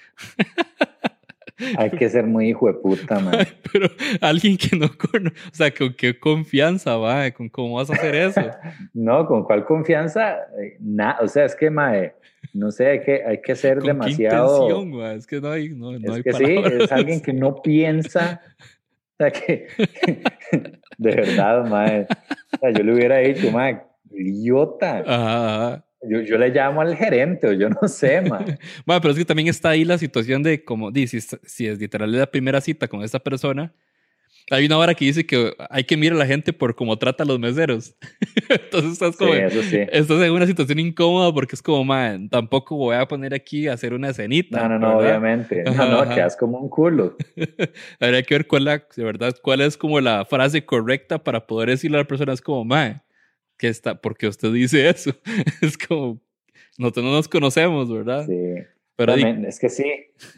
Hay que ser muy hijo de puta. Ay, pero alguien que no conoce, o sea, con qué confianza, madre, con cómo vas a hacer eso. No, con cuál confianza, Eh, na- o sea, es que, mae, no sé, hay que, hay que ser ¿Con demasiado. qué mae? Es que no hay, no, no hay es que sí, es alguien que no piensa. O sea, que de verdad, mae. O sea, yo le hubiera dicho, mae, idiota. Ajá, ajá. Yo, yo le llamo al gerente, o yo no sé, mae. Bueno, pero es que también está ahí la situación de como, si, es- si es literal la primera cita con esta persona, hay una hora que dice que hay que mirar a la gente por cómo trata a los meseros. Entonces estás Sí, como, eso sí. estás en una situación incómoda porque es como, man, tampoco voy a poner aquí a hacer una escenita. No, no, no, ¿verdad? obviamente. No, Ajá, no, ajá. quedas como un culo. Habría que ver cuál, la, de verdad, cuál es como la frase correcta para poder decirle a la persona, es como, man, que está, porque usted dice eso. es como, nosotros no nos conocemos, ¿verdad? Sí. Pero es que sí,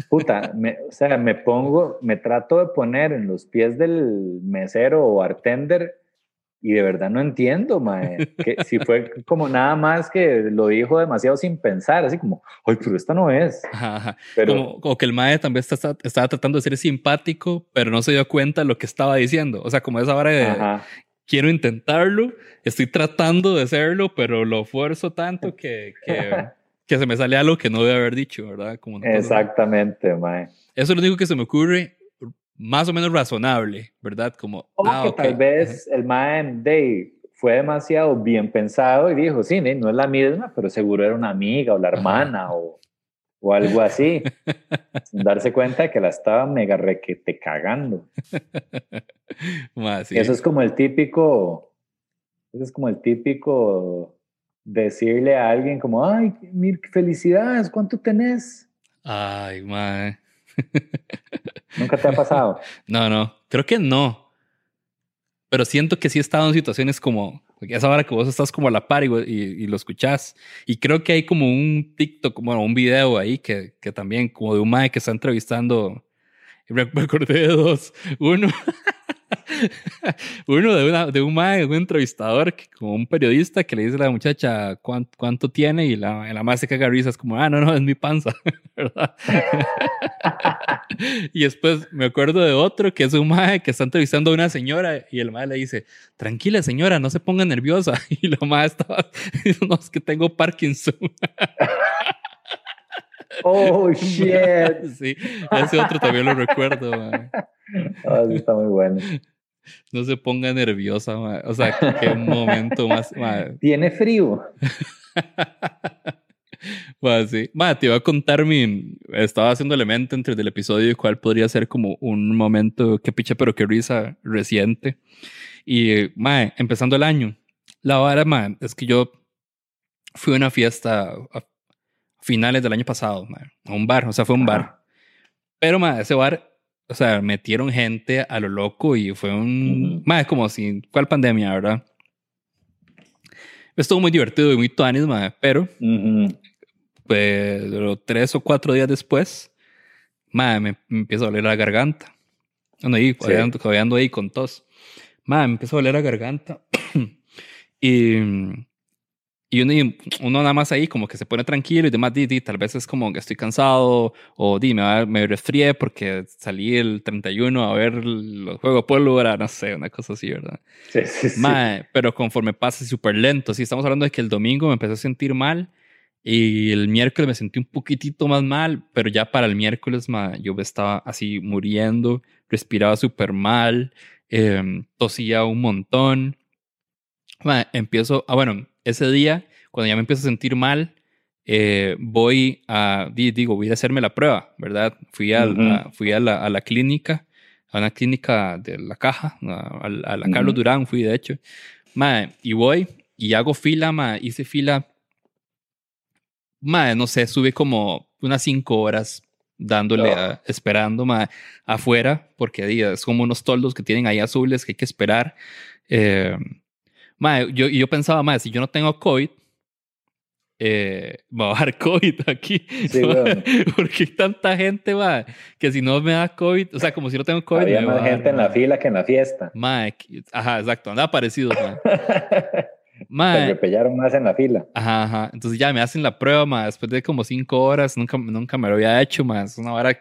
puta, me- o sea, me pongo, me trato de poner en los pies del mesero o bartender y de verdad no entiendo, mae, que si fue como nada más que lo dijo demasiado sin pensar, así como, ay, pero esta no es, Ajá, ajá. pero como, como que el mae también está- está- estaba tratando de ser simpático, pero no se dio cuenta de lo que estaba diciendo. O sea, como esa hora de ajá, quiero intentarlo, estoy tratando de hacerlo, pero lo esfuerzo tanto que, que, que se me sale algo que no debe haber dicho, ¿verdad? Como exactamente, mae. Eso es lo único que se me ocurre, más o menos razonable, ¿verdad? Como, O ah, que tal vez el mae de fue demasiado bien pensado y dijo, sí, no es la misma, pero seguro era una amiga o la hermana o, o algo así. sin darse cuenta de que la estaba mega requete cagando. Ma, sí. Eso es como el típico, eso es como el típico decirle a alguien como, ay, qué felicidades, ¿cuánto tenés? Ay, mae. Nunca te ha pasado. No, no, creo que no. Pero siento que sí he estado en situaciones como esa hora que vos estás como a la par y, y- y lo escuchás. Y creo que hay como un TikTok, bueno, un video ahí que, que también, como de un mae que está entrevistando. Acordé de dos. Uno, uno de, una, de un mae, un entrevistador, como un periodista que le dice a la muchacha cuánto, cuánto tiene y la, la mae se caga de risas, como, ah, no, no, es mi panza, ¿verdad? y después me acuerdo de otro que es un mae que está entrevistando a una señora y el mae le dice, tranquila señora, no se ponga nerviosa. Y la mae estaba, no, es que tengo Parkinson. Oh, shit. sí, ese otro también lo recuerdo, mae. Ah, eso está muy bueno. No se ponga nerviosa, mae. O sea, qué momento más, mae. ¿Tiene frío? Bueno, sí. Ma, te iba a contar mi. Estaba haciendo elemento entre el episodio y cuál podría ser como un momento que picha, pero que risa reciente. Y, ma, empezando el año. La vara, ma, es que yo fui a una fiesta a finales del año pasado, a un bar, o sea, fue un bar. Pero, ma, ese bar, o sea, metieron gente a lo loco y fue un. Ujú. Ma, como si. ¿Cuál pandemia, verdad? Estuvo muy divertido y muy tuanis, ma, pero pero tres o cuatro días después, madre, me, me empieza a doler la garganta. Ando ahí, Sí. ando, ando ahí con tos. Madre, me empieza a doler la garganta. y, y uno, uno nada más ahí como que se pone tranquilo y demás, di, di, tal vez es como que estoy cansado o di, me, me resfrié porque salí el 31 a ver los Juegos Pólvora, no sé, una cosa así, ¿verdad? Sí, sí, sí. Mae, pero conforme pasa súper lento. Sí, estamos hablando de que el domingo me empecé a sentir mal y el miércoles me sentí un poquitito más mal, pero ya para el miércoles mae, yo estaba así muriendo, respiraba súper mal, em, tosía un montón. Mae, empiezo, ah, bueno, ese día, cuando ya me empiezo a sentir mal, eh, voy a, di- digo, voy a hacerme la prueba, ¿verdad? Fui, al- Ujú. a, fui a, la, a la clínica, a una clínica de la caja, a, a la a la Carlos. Durán fui, de hecho. Mae, y voy y hago fila, mae, hice fila, mae, no sé, sube como unas cinco horas dándole, a- esperando, mae, afuera, porque es como unos toldos que tienen ahí azules que hay que esperar. Eh, mae, yo, yo pensaba, mae, si yo no tengo COVID, eh, me va a dar COVID aquí. Sí, weón. Porque hay tanta gente, mae, que si no me da COVID, o sea, como si no tengo COVID. Había me va más dar, gente en la mae. fila que en la fiesta. Mae, ajá, exacto, andaba parecido, mae. Se Mae, repellaron más en la fila. Ajá, ajá. Entonces ya me hacen la prueba, ma, después de como cinco horas, nunca, nunca me lo había hecho, ma. Es una vara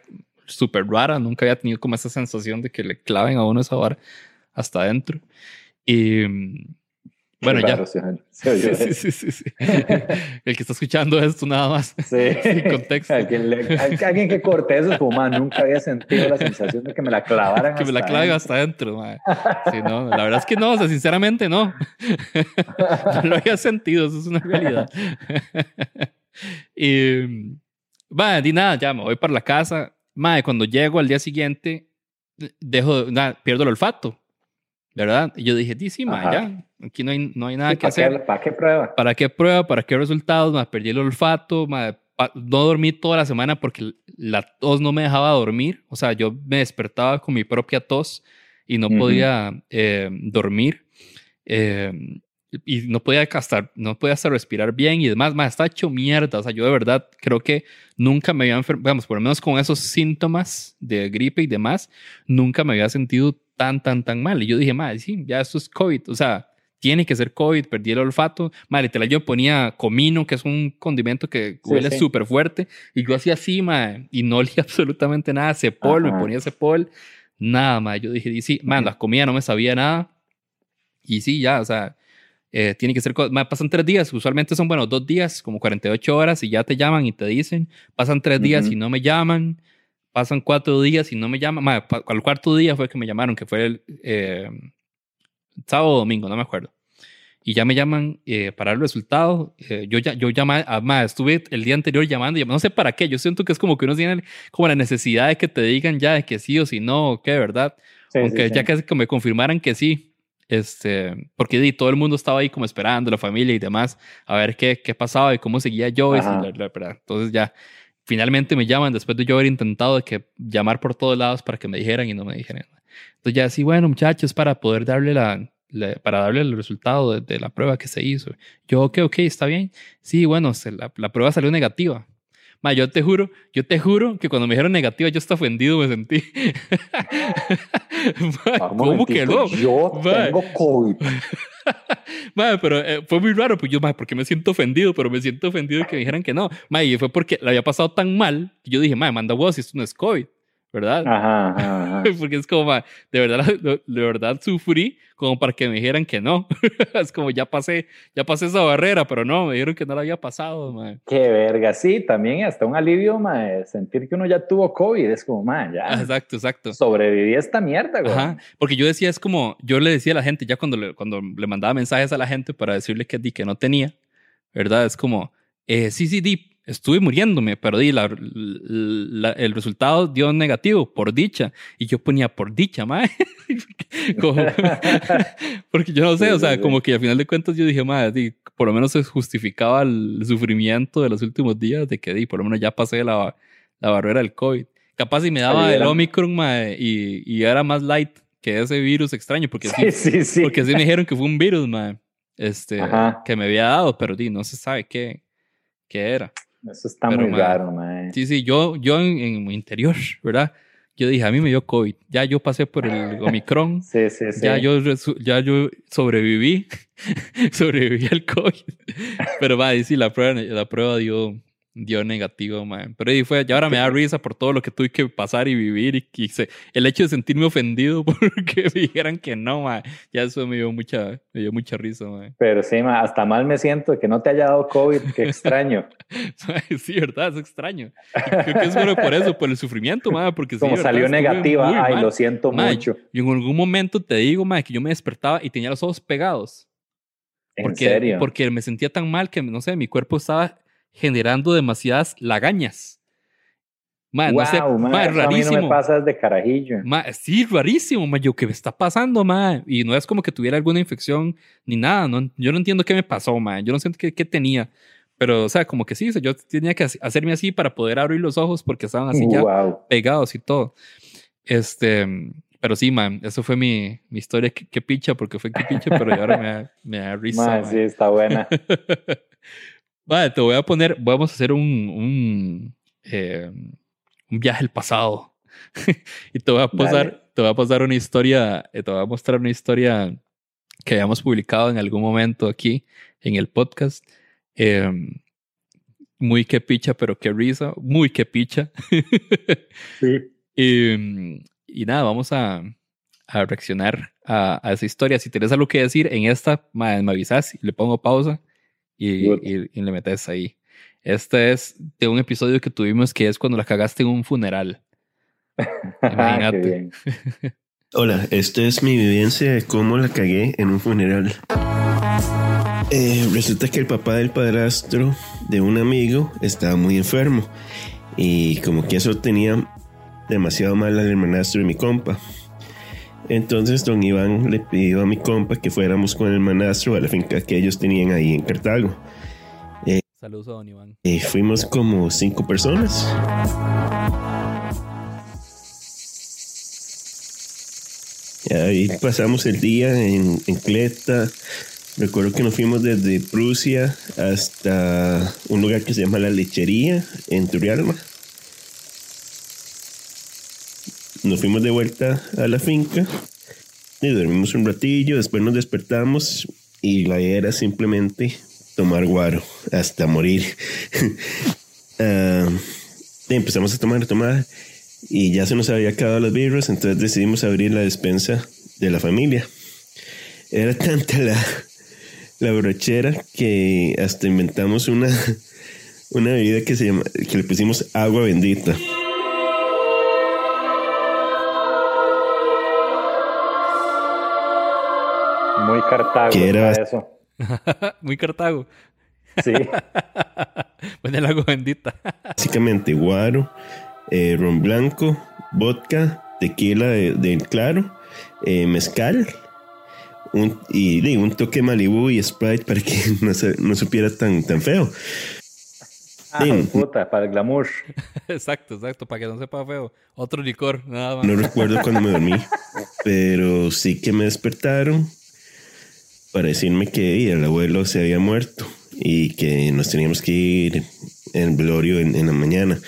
súper rara, nunca había tenido como esa sensación de que le claven a uno esa vara hasta adentro. Y mm, bueno, ya. Sí, sí, sí, sí. El que está escuchando esto nada más. Sí. Sin contexto. Alguien, le- al- alguien que corte eso es como, "Man, nunca había sentido la sensación de que me la clavaran. Que me la claven adentro". hasta adentro, ma. Sí, no, la verdad es que no, o sea, sinceramente no. No lo había sentido, eso es una realidad. y, va, di nada, ya me voy para la casa. Madre, cuando llego al día siguiente, dejo, nada, pierdo el olfato, ¿verdad? Y yo dije, di, sí, ma, ya, aquí no hay, no hay nada Sí, que ¿Para hacer. qué, ¿Para qué prueba? ¿Para qué prueba? ¿Para qué resultados? Ma, perdí el olfato, ma, pa- no dormí toda la semana porque la tos no me dejaba dormir. O sea, yo me despertaba con mi propia tos y no Ujú. podía eh, dormir. Eh, y no podía hasta, no podía hasta respirar bien y demás. Más, estaba hecho mierda. O sea, yo de verdad creo que nunca me había enfermado, vamos, por lo menos con esos síntomas de gripe y demás, nunca me había sentido tan, tan, tan mal. Y yo dije, madre, sí, ya esto es COVID. O sea, tiene que ser COVID, perdí el olfato. Madre, literal, yo ponía comino, que es un condimento que huele sí. súper fuerte, y yo hacía así, madre, y no olía absolutamente nada. Cepol, me Ajá. ponía cepol, nada, madre. Yo dije, y sí, man, la comida no me sabía nada. Y sí, ya, o sea, eh, tiene que ser. co- ma, pasan tres días, usualmente son, bueno, dos días, como 48 horas, y ya te llaman y te dicen. Pasan tres días y no me llaman. Pasan cuatro días y no me llaman. Ma, pa- al cuarto día fue que me llamaron, que fue el eh, sábado o domingo, no me acuerdo. Y ya me llaman eh, para el resultado. Eh, yo ya, yo llamé, ah, ma, estuve el día anterior llamando, y no sé para qué. Yo siento que es como que uno tiene como la necesidad de que te digan ya de que sí o si no, o qué, ¿verdad? Sí, Aunque sí, sí. ya casi que me confirmaran que sí. Este, porque todo el mundo estaba ahí como esperando, la familia y demás, a ver qué, qué pasaba y cómo seguía yo. y si Ajá. la- la- la- Entonces ya, finalmente me llaman después de yo haber intentado de que llamar por todos lados para que me dijeran y no me dijeran. Entonces ya sí, bueno, muchachos, para poder darle la, la- para darle el resultado de, de la prueba que se hizo. Yo, ok, ok, está bien. Sí, bueno, se- la, la prueba salió negativa. Ma, yo te juro, yo te juro que cuando me dijeron negativa, yo hasta ofendido me sentí. Ma, ¿Cómo que no? Yo Ma. tengo COVID. Madre, pero eh, fue muy raro, pues yo, madre, ¿por qué me siento ofendido? Pero me siento ofendido que me dijeran que no. Madre, y fue porque le había pasado tan mal que yo dije, madre, manda vos si esto no es COVID, ¿verdad? Ajá, ajá, ajá. Porque es como, de verdad, de, verdad sufrí como para que me dijeran que no. es como, ya pasé, ya pasé esa barrera, pero no, me dijeron que no la había pasado, madre. Qué verga, sí, también hasta un alivio, mae, sentir que uno ya tuvo COVID, es como, man, Ah, ya Exacto, exacto. sobreviví a esta mierda, güey. Ajá, porque yo decía, es como, yo le decía a la gente, ya cuando le, cuando le mandaba mensajes a la gente para decirle que, di, que no tenía, ¿verdad? Es como, eh, sí, sí, di, estuve muriéndome, pero di, la- la- el resultado dio negativo, por dicha. Y yo ponía por dicha. Como- porque yo no sé, o sea, como que al final de cuentas yo dije, di, por lo menos se justificaba el sufrimiento de los últimos días, de que di, por lo menos ya pasé la, la barrera del COVID. Capaz si me daba el. Omicron, mae, y, y era más light que ese virus extraño, porque Sí, sí, sí, sí. porque sí me dijeron que fue un virus, mae, este, Ajá. que me había dado, pero di, no se sabe qué, qué era. Eso está Pero, muy raro, mae. Sí, sí, yo, yo en, en mi interior, ¿verdad? Yo dije, a mí me dio COVID. Ya yo pasé por el Omicron. Sí, sí, sí. Ya yo, ya yo sobreviví. sobreviví al COVID. Pero, va, y sí, la prueba, la prueba dio, dio negativo, man. Pero ahí fue, ya ahora me da risa por todo lo que tuve que pasar y vivir. Y, y se- el hecho de sentirme ofendido porque me dijeran que no, man. Ya eso me dio mucha, me dio mucha risa, man. Pero sí, mae, hasta mal me siento de que no te haya dado COVID. Qué extraño. Sí, ¿verdad? Es extraño. Y creo que es bueno por eso, por el sufrimiento, man. Porque sí, Como ¿verdad? salió Estuve muy negativa. Ay, mal. lo siento Mae, mucho. Y en algún momento te digo, mae, que yo me despertaba y tenía los ojos pegados. En Porque, serio. porque me sentía tan mal que, no sé, mi cuerpo estaba generando demasiadas lagañas. Mae, wow, no sé, mae, mae, eso a mí no rarísimo. me pasa desde carajillo. Sí, rarísimo, mae, yo, ¿qué me está pasando, mae? Y no es como que tuviera alguna infección ni nada, no, yo no entiendo qué me pasó, mae, yo no sé qué, qué tenía. Pero, o sea, como que sí, yo tenía que hac- hacerme así para poder abrir los ojos porque estaban así ya wow. pegados y todo. Este, pero sí, man, eso fue mi, mi historia. Qué, qué picha, porque fue qué picha, pero ahora me me da risa. Mae, man. sí, está buena. Vale, te voy a poner, vamos a hacer un, un, eh, un viaje al pasado. y te voy a Dale. pasar, te voy a pasar una historia, eh, te voy a mostrar una historia que habíamos publicado en algún momento aquí en el podcast. Eh, muy que picha, pero qué risa. Muy que picha. Sí. Y, mm, y nada, vamos a, a reaccionar a, a esa historia. Si tienes algo que decir en esta, ma- me avisas y le pongo pausa y, y- y le metes ahí. Este es de un episodio que tuvimos que es cuando la cagaste en un funeral. Imagínate. Hola, esta es mi vivencia de cómo la cagué en un funeral. Eh, resulta que el papá del padrastro de un amigo estaba muy enfermo y como que eso tenía demasiado mal al hermanastro de mi compa. Entonces don Iván le pidió a mi compa que fuéramos con el hermanastro a la finca que ellos tenían ahí en Cartago. Saludos a Don Iván. Y fuimos como cinco personas. Y ahí pasamos el día en, en Cleta. Recuerdo que nos fuimos desde Prusia hasta un lugar que se llama La Lechería en Turrialba. Nos fuimos de vuelta a la finca y dormimos un ratillo. Después nos despertamos y la idea era simplemente tomar guaro hasta morir. Ah, empezamos a tomar, a tomar y ya se nos había acabado las birras, entonces decidimos abrir la despensa de la familia. Era tanta la, la borrachera que hasta inventamos una, una bebida que, se llama, que le pusimos agua bendita. Cartago Que era- eso. Muy Cartago. Sí. Ponle el agua bendita. Básicamente guaro, eh, ron blanco, vodka, tequila de- del claro, eh, mezcal un- y, y un toque Malibu y Sprite para que no, se- no supiera tan, tan feo. Ah, Sí. puta, para el glamour. exacto, exacto, para que no sepa feo. Otro licor, nada más. No recuerdo cuando me dormí, pero sí que me despertaron para decirme que el abuelo se había muerto y que nos teníamos que ir en el velorio en, en la mañana.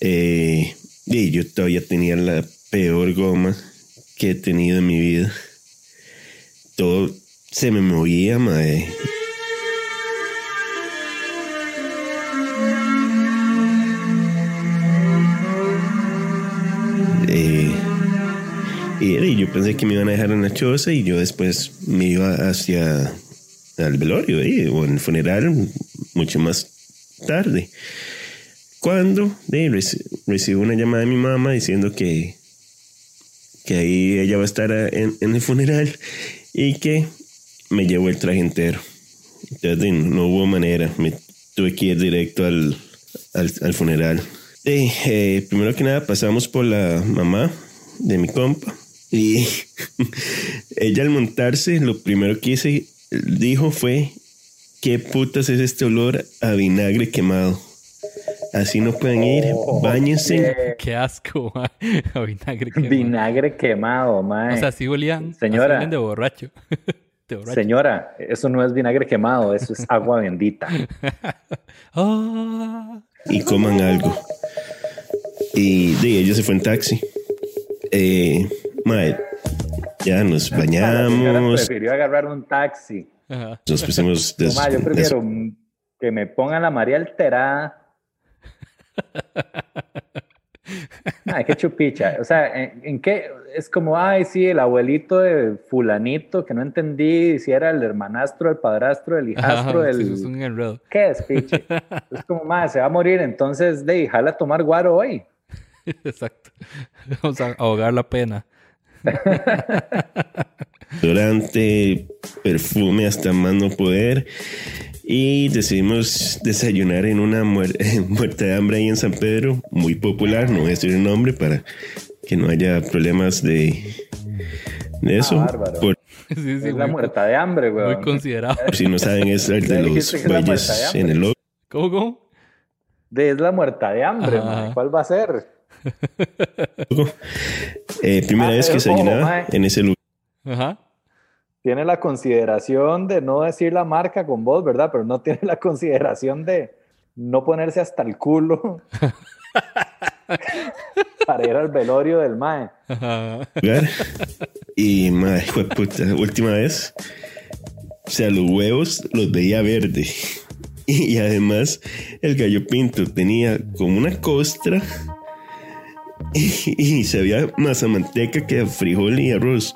Eh, y yo todavía tenía la peor goma que he tenido en mi vida. Todo se me movía, mae. Y, yo pensé que me iban a dejar en la choza y yo después me iba hacia el velorio o el funeral mucho más tarde. Cuando eh, reci- recibo una llamada de mi mamá diciendo que, que ahí ella va a estar en, en el funeral y que me llevó el traje entero. Entonces no hubo manera. Me tuve que ir directo al, al, al funeral. Eh, primero que nada pasamos por la mamá de mi compa y ella al montarse lo primero que hice, dijo fue, ¿qué putas es este olor a vinagre quemado? Así no pueden ir, bañense. Qué asco. A vinagre quemado. Vinagre quemado, mae. O sea, sí olían. Señora. así de borracho. de borracho. Señora, eso no es vinagre quemado, eso es agua bendita. Ah. y coman algo. Y de ella se fue en taxi. Eh, mae, ya nos La señora bañamos, prefirió agarrar un taxi. Ajá. nos pusimos des- No, ma, yo prefiero que me pongan la María alterada. Ay, qué chupicha. O sea, ¿en, en qué? Es como, ay, sí, el abuelito de fulanito, que no entendí si era el hermanastro, el padrastro, el hijastro, Ajá, el... sí, es un enredo. ¿Qué es, piche? Es como, más se va a morir, entonces, de jala tomar guaro hoy. Exacto. Vamos a ahogar la pena. durante perfume hasta más no poder. Y decidimos desayunar en una muer- muerta de hambre ahí en San Pedro, muy popular, no voy a decir el nombre para que no haya problemas de, de eso. Ah. Por, Sí, sí, es la muy, muerta de hambre, muy weón. considerado. por si no saben, es el de los bueyes en el. ¿Cómo, cómo? De, es la muerta de hambre. ¿Cuál va a ser? Eh, primera Ah, vez que desayunaba mae. en ese lugar. Ajá. Tiene la consideración de no decir la marca con vos, ¿verdad? Pero no tiene la consideración de no ponerse hasta el culo para ir al velorio del mae. Ajá. Y, de puta, última vez. O sea, los huevos los veía verde. Y, además, el gallo pinto tenía como una costra. Y, sabía más a manteca que frijol y arroz.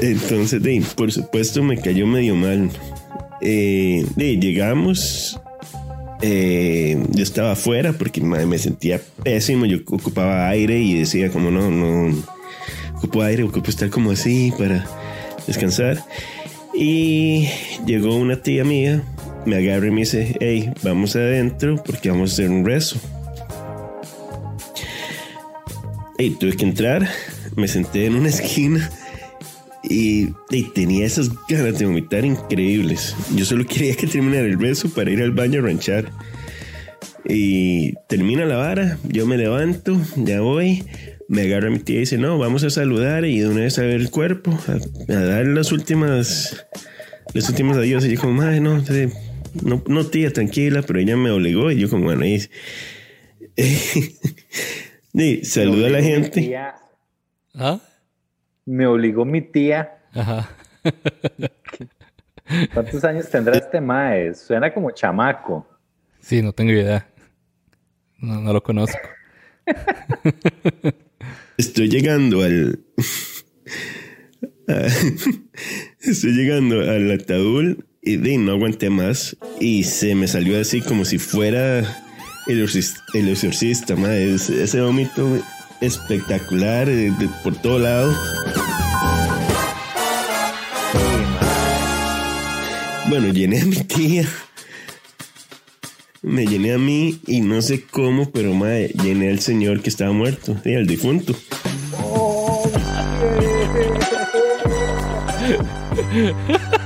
Entonces, de, por supuesto, me cayó medio mal. Eh, de, llegamos. eh, yo estaba afuera porque me sentía pésimo. Yo ocupaba aire y decía, como no, no, ocupo aire, ocupo estar como así para descansar. Y llegó una tía mía, me agarra y me dice, hey, vamos adentro porque vamos a hacer un rezo. Y tuve que entrar, me senté en una esquina y, tenía esas ganas de vomitar increíbles. Yo solo quería que terminara el rezo para ir al baño a ranchar. Y termina la vara, yo me levanto, ya voy, me agarra mi tía y dice, no, vamos a saludar y de una vez a ver el cuerpo, a, dar las últimas, los últimos adiós. Y yo como, madre, no, no, no tía, tranquila, pero ella me obligó y yo como, bueno, y, y saluda a la Me obligó mi gente. tía- ¿Ah? me obligó mi tía. Ajá. ¿Cuántos años tendrá este mae? Suena como chamaco. Sí, no tengo idea. No, no lo conozco. Estoy llegando al. a- Estoy llegando al ataúd y de, no aguanté más. Y se me salió así como si fuera el, exorcis- el exorcista, madre. Ese, vómito espectacular eh, por todo lado. Bueno, llené a mi tía. Me llené a mí y no sé cómo, pero madre, llené al señor que estaba muerto, sí, al difunto.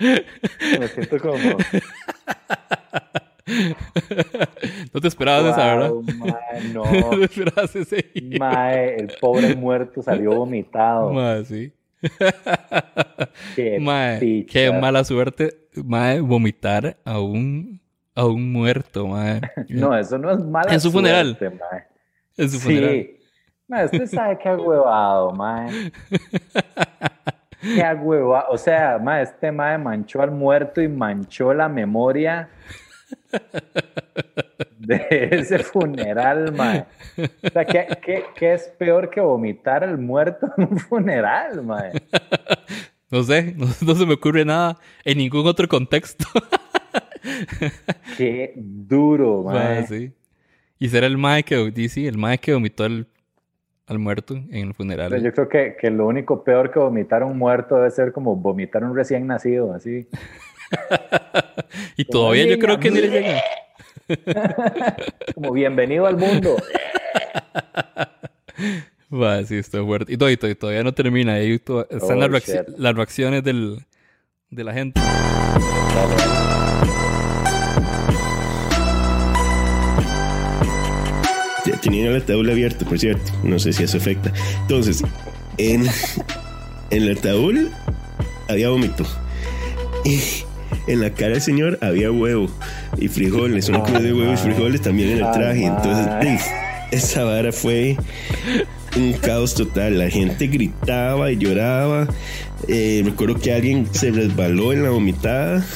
Me siento como. No te esperabas esa, ¿verdad? Wow, mae, no. No te esperabas ese. Mae, el pobre muerto salió vomitado. Mae, sí. Qué Mae, qué mala suerte, mae, vomitar a un, a un muerto, mae. No, eso no es mala En su funeral. suerte, mae. En su funeral. Sí. Mae, usted sabe qué agüevado, mae. Qué agüevado. O sea, mae, este mae manchó al muerto y manchó la memoria de ese funeral, mae. O sea, ¿qué, qué, qué es peor que vomitar al muerto en un funeral, mae? No sé, no, no se me ocurre nada en ningún otro contexto. Qué duro, mae. Mae, sí. Y será el mae que, sí, sí, el mae que vomitó al, al muerto en el funeral. Pero Yo creo que, que lo único peor que vomitar a un muerto debe ser como vomitar a un recién nacido, así. y todavía yo creo que ni le llega. Como bienvenido al mundo. Va, sí, está fuerte. Y, to- y to- y todavía no termina. Ahí to- están las, Oh, shit. las reacciones del, de la gente. Tenía el ataúd abierto, por cierto. No sé si eso afecta. Entonces, en, en el ataúd había vómito. Y en la cara del señor había huevo y frijoles. Una cruz de huevo y frijoles también en el traje. Entonces, esa vara fue un caos total. La gente gritaba y lloraba. Eh, recuerdo que alguien se resbaló en la vomitada.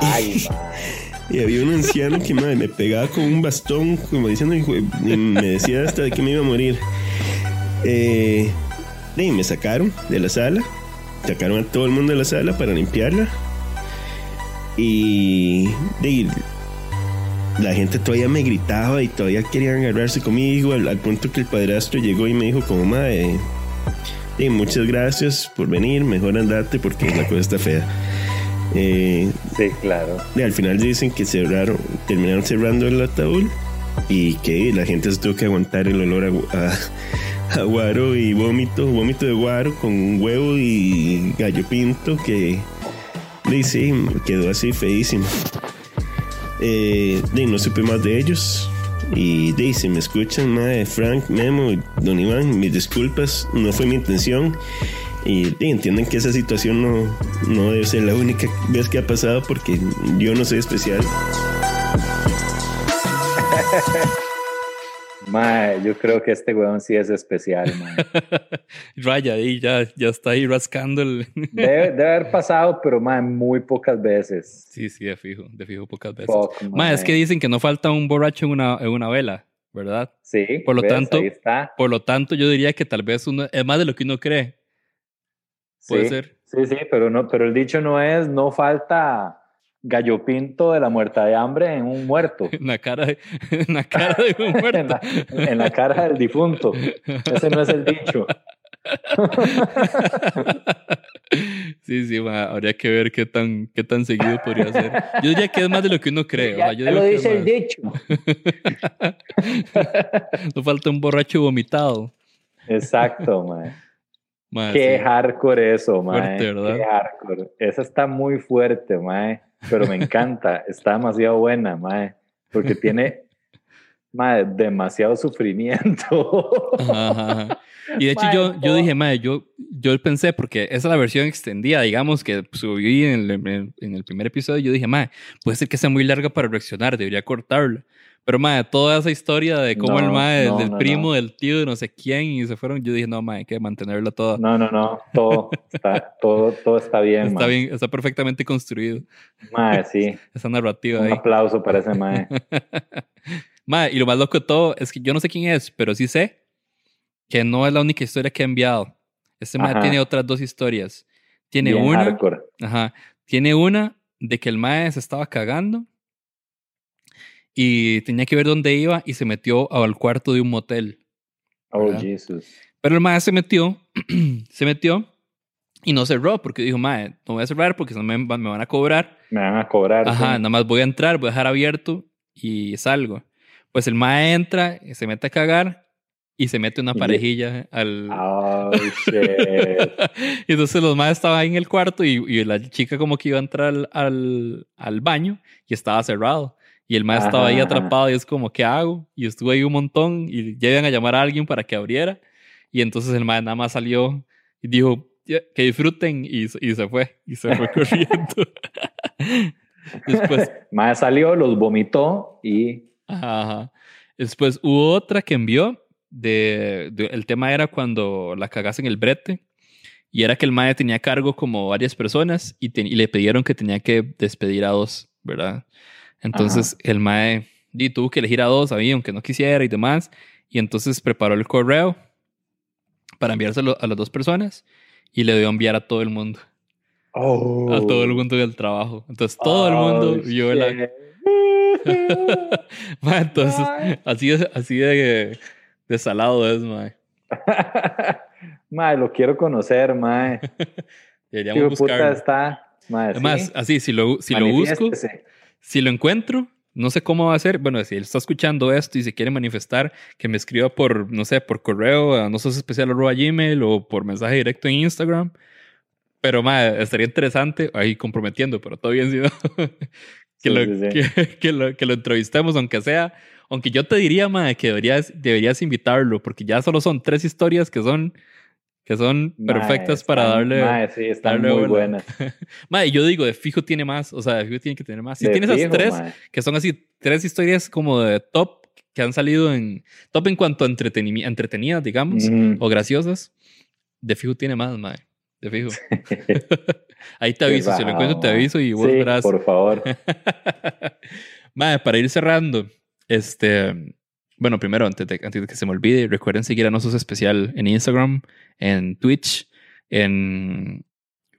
Ay. Y había un anciano que madre, me pegaba con un bastón, como diciendo, me decía hasta que me iba a morir. Eh, y me sacaron de la sala, sacaron a todo el mundo de la sala para limpiarla. Y, y la gente todavía me gritaba y todavía querían agarrarse conmigo, al, al punto que el padrastro llegó y me dijo como, madre, y muchas gracias por venir, mejor andate porque la cosa está fea. Eh, Sí, claro. y al final dicen que cerraron, terminaron cerrando el ataúd y que la gente se tuvo que aguantar el olor a, a- a guaro y vómito, vómito de guaro con huevo y gallo pinto que sí, quedó así feísimo. Eh, y no supe más de ellos. Y si me escuchan, madre, Frank, Memo, Don Iván, mis disculpas, no fue mi intención. Y, y entienden que esa situación no, no debe ser la única vez que ha pasado porque yo no soy especial. Mae, yo creo que este weón sí es especial, mae. Raya ahí, ya, ya está ahí rascando el. Debe, debe haber pasado, pero mae, muy pocas veces. sí, sí, de fijo, de fijo pocas veces. Fuck, Ma, es mae. que dicen que no falta un borracho en una, en una vela, ¿verdad? Sí, Por lo ¿ves? tanto- Ahí está. Por lo tanto, yo diría que tal vez uno es más de lo que uno cree. Puede sí, ser. Sí, sí, pero, no, pero el dicho no es, no falta gallo pinto de la muerta de hambre en un muerto. En la cara de, en la cara de un en, muerto. la, en la cara del difunto. Ese no es el dicho. Sí, sí, ma, habría que ver qué tan, qué tan seguido podría ser. Yo diría que es más de lo que uno cree. o Ya, sea, yo ya digo lo que es dice el dicho. No falta un borracho vomitado. Exacto, mae. Qué sí. hardcore eso, mae. Qué hardcore. Esa está muy fuerte, mae. Pero me encanta. está demasiado buena, mae. Porque tiene, mae, demasiado sufrimiento. Ajá. Y de hecho Mae, yo, yo dije, madre, yo, yo pensé, porque esa es la versión extendida, digamos, que subí en el, en el primer episodio, yo dije, madre, puede ser que sea muy larga para reaccionar, debería cortarla. Pero, madre, toda esa historia de cómo el No, madre, no, del no, primo, del tío, de no sé quién, y se fueron, yo dije, no, madre, hay que mantenerla toda. No, no, no. Todo está, todo, todo está bien, está mae. bien, está perfectamente construido, Mae, sí. esa narrativa Un ahí. aplauso para ese mae. Madre, y lo más loco de todo es que yo no sé quién es, pero sí sé que no es la única historia que ha enviado. Este madre Ajá. tiene otras dos historias. Tiene Bien una. hardcore. Ajá. Tiene una de que el mae se estaba cagando y tenía que ver dónde iba y se metió al cuarto de un motel. Oh. Jesus. Pero el mae se metió, se metió y no cerró porque dijo, mae, no voy a cerrar porque no me, me van a cobrar. Me van a cobrar. Ajá, sí. nada más voy a entrar, voy a dejar abierto y salgo. Pues el mae entra, se mete a cagar y se mete una parejilla al... Oh, shit. y entonces los maes estaban ahí en el cuarto y, y la chica como que iba a entrar al, al, al baño y estaba cerrado. Y el mae estaba ahí atrapado y es como, ¿qué hago? Y estuve ahí un montón y llegan a llamar a alguien para que abriera. Y entonces el mae nada más salió y dijo, "Ya, que disfruten y, y se fue. Y se fue corriendo. Después, Mae salió, los vomitó y. Ajá, ajá. Después hubo otra que envió. De, de- el tema era cuando la cagaste en el brete. Y era que el mae tenía cargo como varias personas y, te- y le pidieron que tenía que despedir a dos, ¿verdad? Entonces el mae di, tuvo que elegir a dos, ahí, aunque no quisiera y demás. Y entonces preparó el correo para enviárselo a las dos personas y le dio a enviar a todo el mundo, Oh. a todo el mundo del trabajo. Entonces todo el mundo Oh, vio la, entonces, así así de, de salado es, mae. mae, lo quiero conocer, mae. Deberíamos buscarlo. está, Mae, Además, sí. así, si lo, si lo busco. Si lo encuentro, no sé cómo va a ser. Bueno, si él está escuchando esto y se quiere manifestar, que me escriba por, no sé, por correo a no sos especial arroba gmail o por mensaje directo en Instagram. Pero, madre, estaría interesante, ahí comprometiendo, pero todo bien, si no, que, Sí, lo, sí, sí. Que, que lo, que lo entrevistemos, aunque sea, aunque yo te diría, madre, que deberías, deberías invitarlo, porque ya solo son tres historias que son, que son Mae, perfectas para darle... mae, sí, están darle muy buenas. Madre, yo digo, de fijo tiene más, o sea, de fijo tiene que tener más. Si De tiene esas fijo, tres, mae. que son así, tres historias como de top que han salido en top en cuanto a entretenidas, digamos, Mm. o graciosas, de fijo tiene más, madre. De fijo. Ahí te aviso, si lo encuentro te aviso y vos Sí, verás. por favor. Madre, para ir cerrando, este, bueno, primero, antes de, antes de que se me olvide, recuerden seguir a Nosos Especial en Instagram, en Twitch, en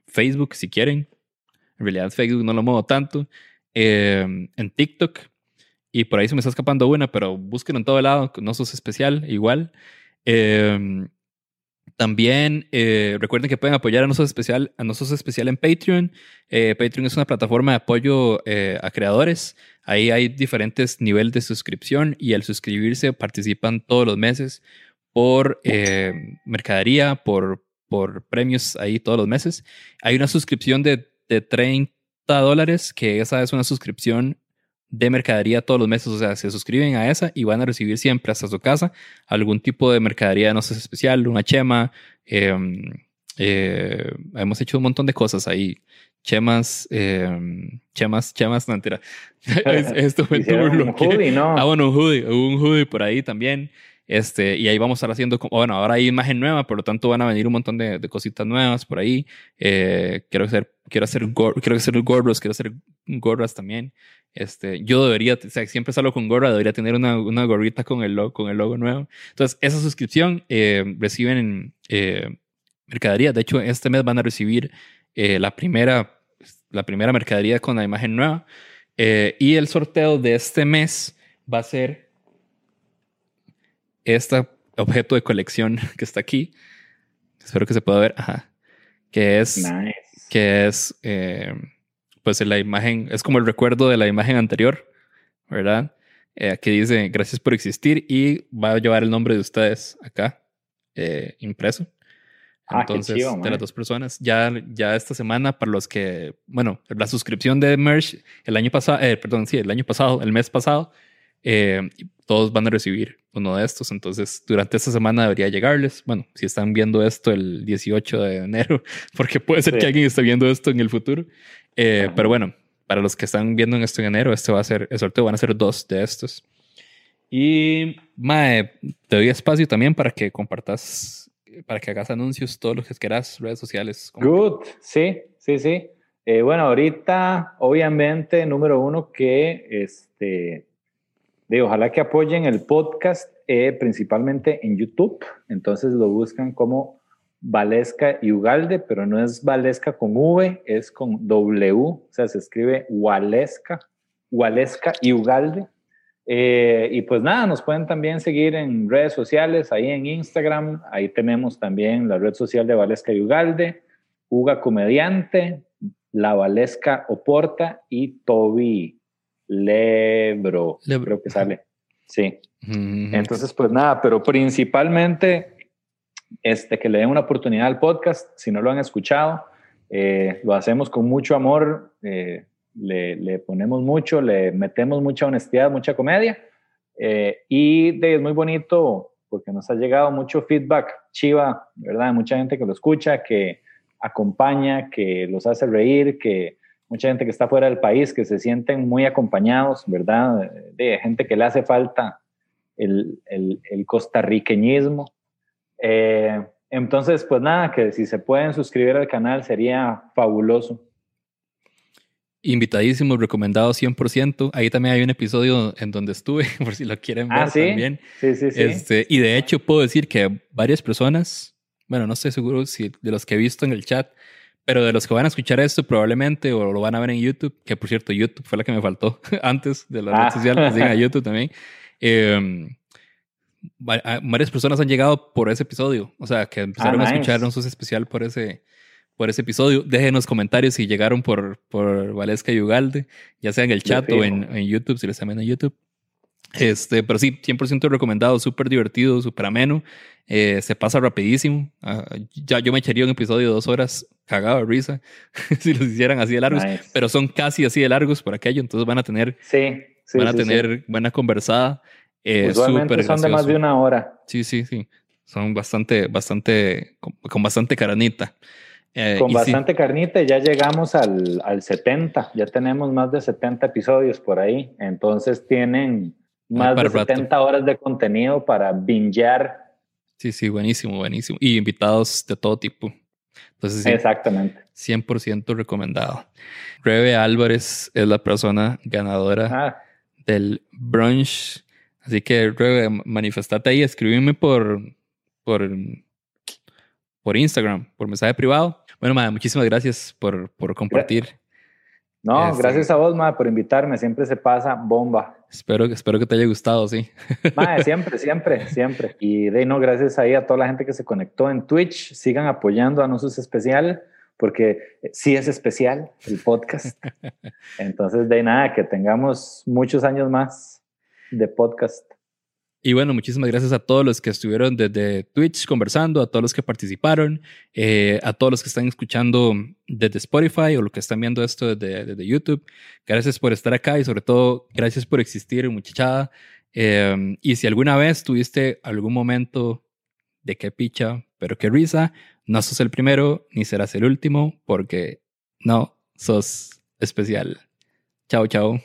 Facebook, si quieren. En realidad, Facebook no lo muevo tanto. eh, en TikTok. Y por ahí se me está escapando una, pero búsquenlo en todo lado, Nosos Especial, igual. Eh, también eh, recuerden que pueden apoyar a Nosos Especial, a Especial en Patreon. Eh, Patreon es una plataforma de apoyo eh, a creadores. Ahí hay diferentes niveles de suscripción y al suscribirse participan todos los meses por mercadería, por, por premios ahí todos los meses. Hay una suscripción de, de 30 dólares, que esa es una suscripción de mercadería todos los meses. O sea, se suscriben a esa y van a recibir siempre hasta su casa algún tipo de mercadería, no sé, especial, una chema. eh, eh, hemos hecho un montón de cosas ahí. Chemas, eh, chemas, chemas, no mentira. Es- Esto fue un que- hoodie, ¿no? Ah, bueno, un hoodie, un hoodie por ahí también. Este, y ahí vamos a estar haciendo, bueno, ahora hay imagen nueva, por lo tanto van a venir un montón de, de cositas nuevas por ahí. Eh, quiero hacer, quiero hacer, quiero hacer gorros, quiero hacer gorras también. Este, yo debería, o sea, siempre salgo con gorra, debería tener una, una gorrita con el, logo, con el logo nuevo. Entonces, esa suscripción eh, reciben eh, mercadería. De hecho, este mes van a recibir eh, la, primera, la primera mercadería con la imagen nueva. Eh, y el sorteo de este mes va a ser este objeto de colección que está aquí. Espero que se pueda ver. Ajá. Que es, Nice. Que es eh, pues la imagen, es como el recuerdo de la imagen anterior, ¿verdad? Eh, aquí dice gracias por existir y va a llevar el nombre de ustedes acá eh, impreso. Ah, Entonces, chido, de las dos personas, ya, ya esta semana, para los que, bueno, la suscripción de Merch el año pasado, eh, perdón, sí, el año pasado, el mes pasado, eh, todos van a recibir uno de estos. Entonces, durante esta semana debería llegarles. Bueno, si están viendo esto el 18 de enero, porque puede ser Sí. que alguien esté viendo esto en el futuro. Eh, pero bueno, para los que están viendo en esto en enero, este va a ser, el sorteo van a ser dos de estos. Y, Mae, te doy espacio también para que compartas, para que hagas anuncios, todo lo que quieras, redes sociales. Good, sí, sí, sí. Eh, bueno, ahorita, obviamente, número uno, que este, digo, ojalá que apoyen el podcast, eh, principalmente en YouTube. Entonces lo buscan como Valesca y Ugalde, pero no es Valesca con V, es con W, o sea, se escribe Walesca, Walesca y Ugalde. Eh, y pues nada, nos pueden también seguir en redes sociales, ahí en Instagram, ahí tenemos también la red social de Valesca y Ugalde, Uga Comediante, La Valesca Oporta y Toby Lebro, Lebro. creo que sale. Sí. Entonces, pues nada, pero principalmente este, que le den una oportunidad al podcast, si no lo han escuchado, eh, lo hacemos con mucho amor, eh, le, le ponemos mucho, le metemos mucha honestidad, mucha comedia, eh, y de, es muy bonito porque nos ha llegado mucho feedback chiva, ¿verdad? Mucha gente que lo escucha, que acompaña, que los hace reír, que mucha gente que está fuera del país, que se sienten muy acompañados, ¿verdad? De gente que le hace falta el, el, el costarriqueñismo. Eh, entonces, pues nada, que si se pueden suscribir al canal sería fabuloso. Invitadísimos, recomendados 100%. Ahí también hay un episodio en donde estuve, por si lo quieren ver Ah, sí. también. Sí, sí, sí. Este, y de hecho puedo decir que varias personas, bueno, no estoy seguro si de los que he visto en el chat, pero de los que van a escuchar esto probablemente o lo van a ver en YouTube, que por cierto YouTube fue la que me faltó antes de la Ah. red social, sigan a YouTube también. Eh, va- a- varias personas han llegado por ese episodio, o sea, que empezaron Ah, a nice. escuchar sus especial por ese, por ese episodio. Déjenos comentarios si llegaron por, por Valesca y Ugalde, ya sea en el chat o en, en YouTube, si lo están viendo en YouTube. Este, pero sí, 100% recomendado, súper divertido, súper ameno. Eh, se pasa rapidísimo. Ah, ya yo me echaría un episodio de dos horas cagado de risa si los hicieran así de largos, Nice. pero son casi así de largos por aquello, entonces van a tener, Sí, sí, van a sí, tener buena conversada. Eh, Usualmente son de más de gracioso. una hora. Sí, sí, sí. Son bastante, bastante, con, con bastante caranita. Eh, Con y sí, bastante carnita ya llegamos al, al 70. Ya tenemos más de 70 episodios por ahí. Entonces tienen más para de rato. 70 horas de contenido para bingear. sí, sí, buenísimo, buenísimo. Y invitados de todo tipo. Entonces, sí, Exactamente. 100% recomendado. Rebe Álvarez es la persona ganadora Ah, del brunch. Así que, Rebe, manifestate ahí, escríbeme por, por, por Instagram, por mensaje privado. Bueno, madre, muchísimas gracias por, por compartir. no, Este- gracias a vos, ma, por invitarme. Siempre se pasa bomba. Espero, espero que te haya gustado, sí. Siempre, siempre, siempre. Y de no, gracias ahí a toda la gente que se conectó en Twitch. Sigan apoyando a Nosus Especial, porque eh, sí es especial el podcast. Entonces, de nada, que tengamos muchos años más de podcast. Y bueno, muchísimas gracias a todos los que estuvieron desde Twitch conversando, a todos los que participaron, eh, a todos los que están escuchando desde Spotify o los que están viendo esto desde, desde YouTube. Gracias por estar acá y sobre todo gracias por existir, muchachada. Eh, y si alguna vez tuviste algún momento de qué picha, pero qué risa, no sos el primero ni serás el último porque no sos especial. Chao, chao.